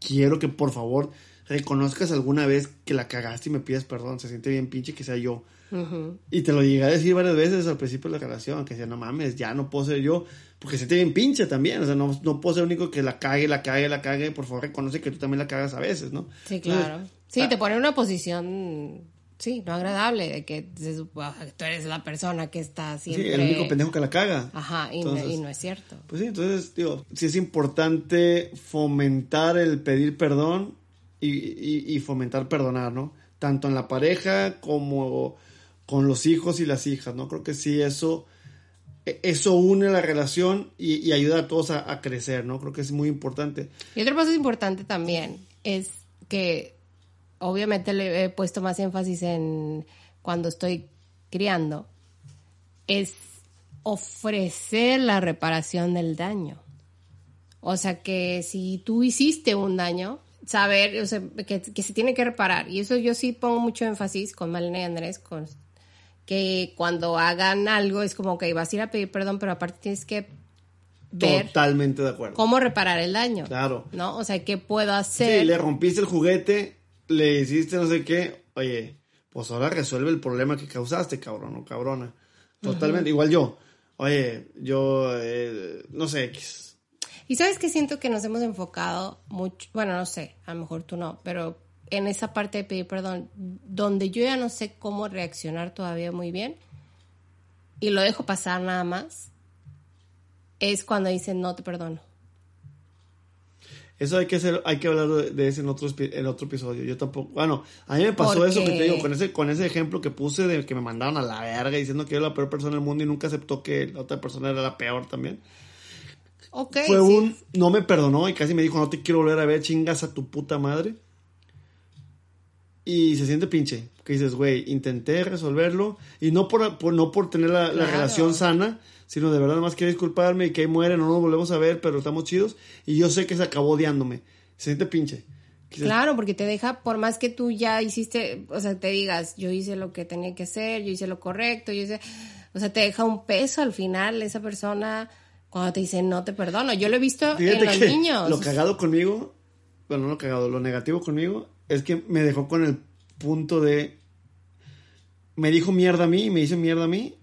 Quiero que por favor reconozcas alguna vez que la cagaste y me pidas perdón. Se siente bien pinche que sea yo. Ujú. Y te lo llegué a decir varias veces al principio de la relación, que decía, no mames, ya no puedo ser yo, porque se siente bien pinche también, o sea, no, no puedo ser el único que la cague, la cague, la cague, por favor reconoce que tú también la cagas a veces, ¿no? Sí, Entonces, claro. Sí, ah, te pone en una posición, sí, no agradable, de que tú eres la persona que está sí, siempre... el único pendejo que la caga. Ajá, y, no, y no es cierto. Pues sí, entonces, digo, sí es importante fomentar el pedir perdón y, y- y fomentar perdonar, ¿no? Tanto en la pareja como con los hijos y las hijas, ¿no? Creo que sí, eso, eso une la relación y, ayuda a todos a, a crecer, ¿no? Creo que es muy importante. Y otro paso importante también es que obviamente le he puesto más énfasis en cuando estoy criando, es ofrecer la reparación del daño. O sea que si tú hiciste un daño, saber o sea, que, que se tiene que reparar. Y eso yo sí pongo mucho énfasis con Malena y Andrés, con, que cuando hagan algo es como que vas a ir a pedir perdón, pero aparte tienes que ver Totalmente de acuerdo. cómo reparar el daño. Claro. ¿No? O sea, ¿qué puedo Sí, hacer? le rompiste el juguete, le hiciste no sé qué, oye, pues ahora resuelve el problema que causaste, cabrón o cabrona. Totalmente. Igual yo. Oye, yo, eh, no sé, X. Y sabes que siento que nos hemos enfocado mucho, bueno, no sé, a lo mejor tú no, pero en esa parte de pedir perdón, donde yo ya no sé cómo reaccionar todavía muy bien y lo dejo pasar nada más, es cuando dicen no te perdono. Eso hay que hacer, hay que hablar de, eso en otro, en otro episodio. Yo tampoco, bueno, a mí me pasó eso que te digo, con ese, con ese ejemplo que puse de que me mandaron a la verga diciendo que yo era la peor persona del mundo y nunca aceptó que la otra persona era la peor también. Fue sí. un, no me perdonó y casi me dijo, no te quiero volver a ver, chingas a tu puta madre. Y se siente pinche, que dices, güey, intenté resolverlo y no por, por- no por tener la, relación sana, sino de verdad más quiero disculparme y que ahí muere, no nos volvemos a ver, pero estamos chidos. Y yo sé que se acabó odiándome. Se siente pinche. Claro, porque te deja, por más que tú ya hiciste, o sea, te digas, yo hice lo que tenía que hacer, yo hice lo correcto, yo hice, o sea, te deja un peso al final esa persona cuando te dice no te perdono. Yo lo he visto en los niños. lo cagado conmigo, bueno, no lo cagado, lo negativo conmigo es que me dejó con el punto de. Me dijo mierda a mí, me hizo mierda a mí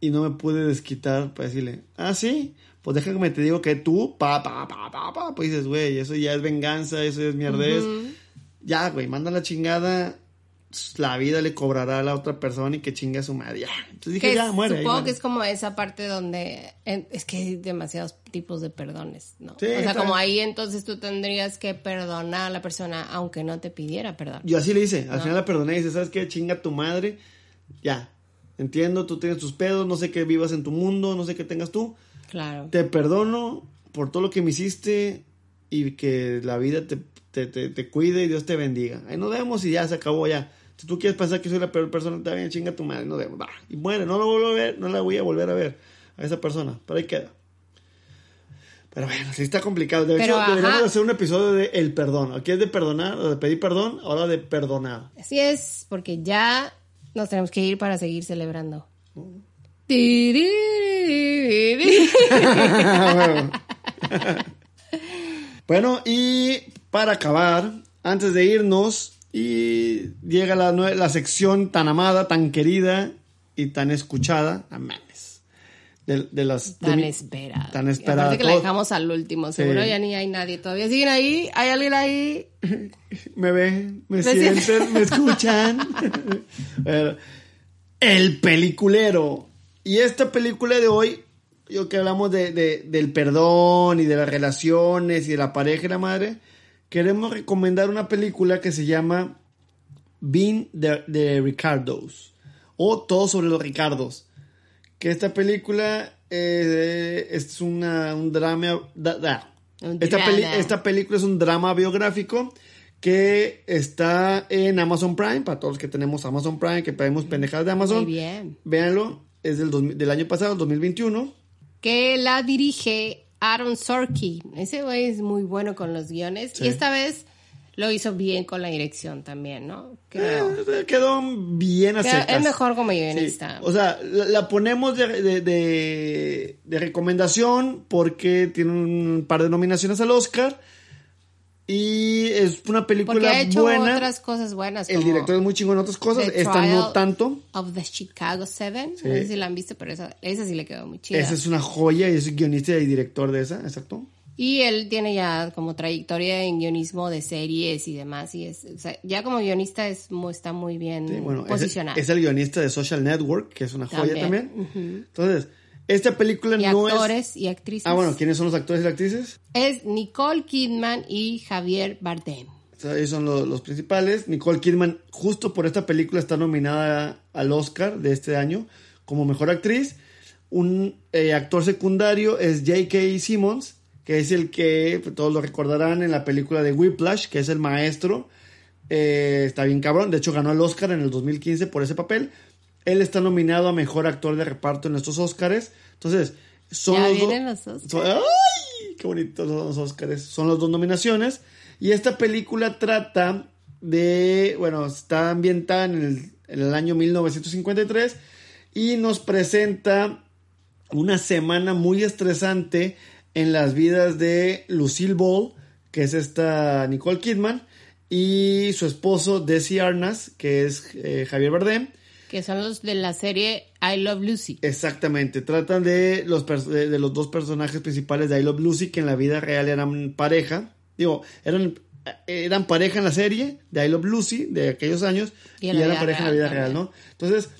y no me pude desquitar para decirle, ah, sí, pues déjame te digo que tú, pa, pa, pa, pa, pa, pues dices, güey, eso ya es venganza, eso es mierdez. Ya, güey, manda la chingada, la vida le cobrará a la otra persona y que chingue a su madre, ya. Entonces dije, Que ya, muere. Supongo que es como esa parte donde es que hay demasiados tipos de perdones, ¿no? Sí, o sea, claro. como ahí entonces tú tendrías que perdonar a la persona aunque no te pidiera perdón. Yo así le hice. Al final la perdoné y dice, ¿sabes qué? Chinga tu madre. Ya. Entiendo, tú tienes tus pedos, no sé qué vivas en tu mundo, no sé qué tengas tú. Claro. Te perdono por todo lo que me hiciste y que la vida te, te, te, te cuide y Dios te bendiga. Ahí nos vemos y ya se acabó ya. Si tú quieres pensar que soy la peor persona, está bien, chinga tu madre, nos vemos. Y muere, no la vuelvo a ver, no la voy a volver a ver a esa persona. Pero ahí queda. Pero bueno, sí está complicado. De hecho, deberíamos hacer un episodio de el perdón. Aquí es de perdonar o de pedir perdón, ahora de perdonar. Así es, porque ya nos tenemos que ir para seguir celebrando. Bueno, y para acabar, antes de irnos, y llega la, la sección tan amada, tan querida y tan escuchada, a mames, de, de las... Tan esperada. Tan esperada. aparte que la dejamos al último. Seguro Sí. ya ni hay nadie. Todavía siguen ahí. Hay alguien ahí. Me ven, me, Me sienten, sienten. me escuchan. Bueno, el peliculero. Y esta película de hoy, yo que hablamos de, de- del perdón y de las relaciones y de la pareja y la madre, queremos recomendar una película que se llama Bean de, de Ricardos o Todo sobre los Ricardos. Que esta película eh, es una, un drama. da- da. Un Esta, peli- drama. esta película es un drama biográfico que está en Amazon Prime, para todos los que tenemos Amazon Prime, que pedimos pendejadas de Amazon. Muy bien. Véanlo, es del, dos- del año pasado, 2021. Que la dirige Aaron Sorkin. Ese güey es muy bueno con los guiones. Sí. Y esta vez lo hizo bien con la dirección también, ¿no? Creo. Eh, quedó bien a secas. es mejor como Sí, guionista. O sea, la, la ponemos de, de- de- de recomendación porque tiene un par de nominaciones al Oscar. Y es una película Porque ha hecho buena. otras cosas buenas. El director es muy chingón en otras cosas. The Esta no tanto. Of the Chicago Seven. Sí. No sé si la han visto, pero esa, esa sí le quedó muy chida. Esa es una joya y es guionista y director de esa, exacto. Y él tiene ya como trayectoria en guionismo de series y demás. Y es, o sea, ya como guionista es muy, está muy bien Sí, bueno, es, posicionado. es el guionista de Social Network, que es una joya También, también. Entonces, esta película y no actores es. y actrices. Ah, bueno, ¿quiénes son los actores y las actrices? Es Nicole Kidman y Javier Bardem. Ellos son los, los principales. Nicole Kidman, justo por esta película, está nominada al Oscar de este año como mejor actriz. Un eh, actor secundario es J.K. Simmons, que es el que pues, todos lo recordarán en la película de Whiplash, que es el maestro. Eh, está bien cabrón. De hecho, ganó el Oscar en el 2015 por ese papel. Él está nominado a mejor actor de reparto en estos Oscars. Entonces, son Ya los dos- vienen los son- ¡Ay! ¡Qué bonitos son los Oscars! Son las dos nominaciones. Y esta película trata de. Bueno, está ambientada en el, en el año 1953 y nos presenta una semana muy estresante en las vidas de Lucille Ball, que es esta Nicole Kidman, y su esposo Desi Arnaz, que es eh, Javier Bardem. Que son los de la serie I Love Lucy. Exactamente, tratan de los, de, los dos personajes principales de I Love Lucy que en la vida real eran pareja. Digo, eran, eran pareja en la serie de I Love Lucy de aquellos años y, y eran pareja en la vida real, ¿no? Entonces,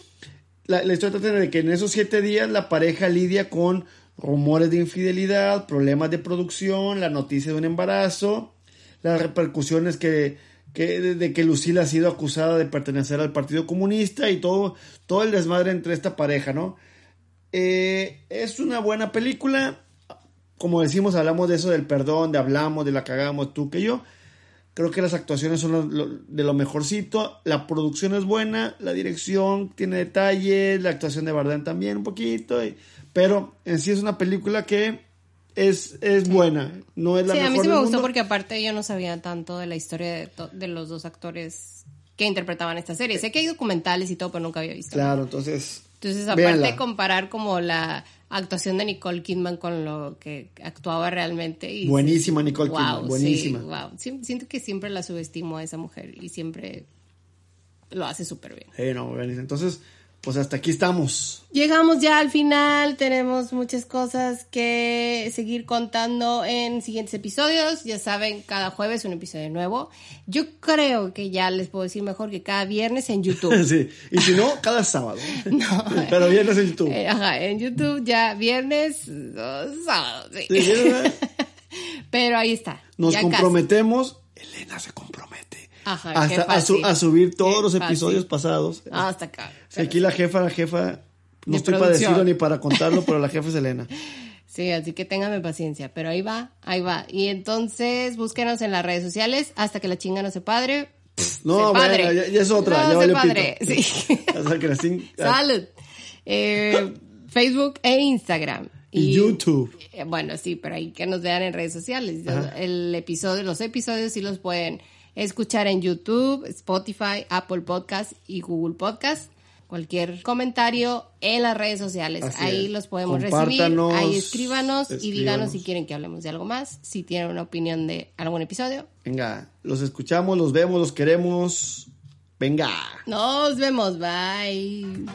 la, la historia trata de que en esos siete días la pareja lidia con rumores de infidelidad, problemas de producción, la noticia de un embarazo, las repercusiones que, que de, que Lucila ha sido acusada de pertenecer al Partido Comunista y todo, todo el desmadre entre esta pareja, ¿no? Eh, es una buena película. Como decimos, hablamos de eso del perdón, de hablamos, de la cagamos tú que yo. Creo que las actuaciones son de lo mejorcito. La producción es buena, la dirección tiene detalles, la actuación de Bardem también un poquito. Y, pero en sí es una película que es, es buena, no es la sí, mejor a mí sí me gustó mundo. porque aparte yo no sabía tanto de la historia de, de los dos actores que interpretaban esta serie. Sé que hay documentales y todo, pero nunca había visto. Claro, entonces. Entonces, aparte véanla. comparar como la actuación de Nicole Kidman con lo que actuaba realmente. Y Buenísima Nicole wow, Kidman, buenísima. Sí, wow. Sí, siento que siempre la subestimo a esa mujer y siempre lo hace súper bien. Eh, no. Entonces, pues hasta aquí estamos. Llegamos ya al final, tenemos muchas cosas que seguir contando en siguientes episodios. Ya saben, cada jueves un episodio nuevo. Yo creo que ya les puedo decir mejor que cada viernes en YouTube. sí. Y si no, cada sábado. No. Pero viernes en YouTube. Eh, Ajá, en YouTube ya viernes, sábado, sí. Sí. Pero ahí está. Nos ya casi. comprometemos. Elena se compromete. Ajá, hasta qué a, su- a subir todos Qué los fácil. episodios pasados. Ah, hasta acá. Sí, aquí la jefa, la jefa, no De estoy para producción. decirlo ni para contarlo, pero la jefa es Elena. Sí, así que ténganme paciencia, pero ahí va, ahí va. Y entonces búsquenos en las redes sociales hasta que la chinga no se padre. No, padre. bueno, ya, ya es otra. No, ya valió padre, pito. sí. Hasta que la cin- Salud. Eh, Facebook e Instagram. Y YouTube. eh, bueno, sí, pero hay que nos vean en redes sociales. El episodio, los episodios sí los pueden escuchar en YouTube, Spotify, Apple Podcast y Google Podcast. Cualquier comentario en las redes sociales. Así ahí es. los podemos recibir. Ahí escríbanos y escríbanos. díganos si quieren que hablemos de algo más. Si tienen una opinión de algún episodio. Venga, los escuchamos, los vemos, los queremos. Venga. Nos vemos. Bye.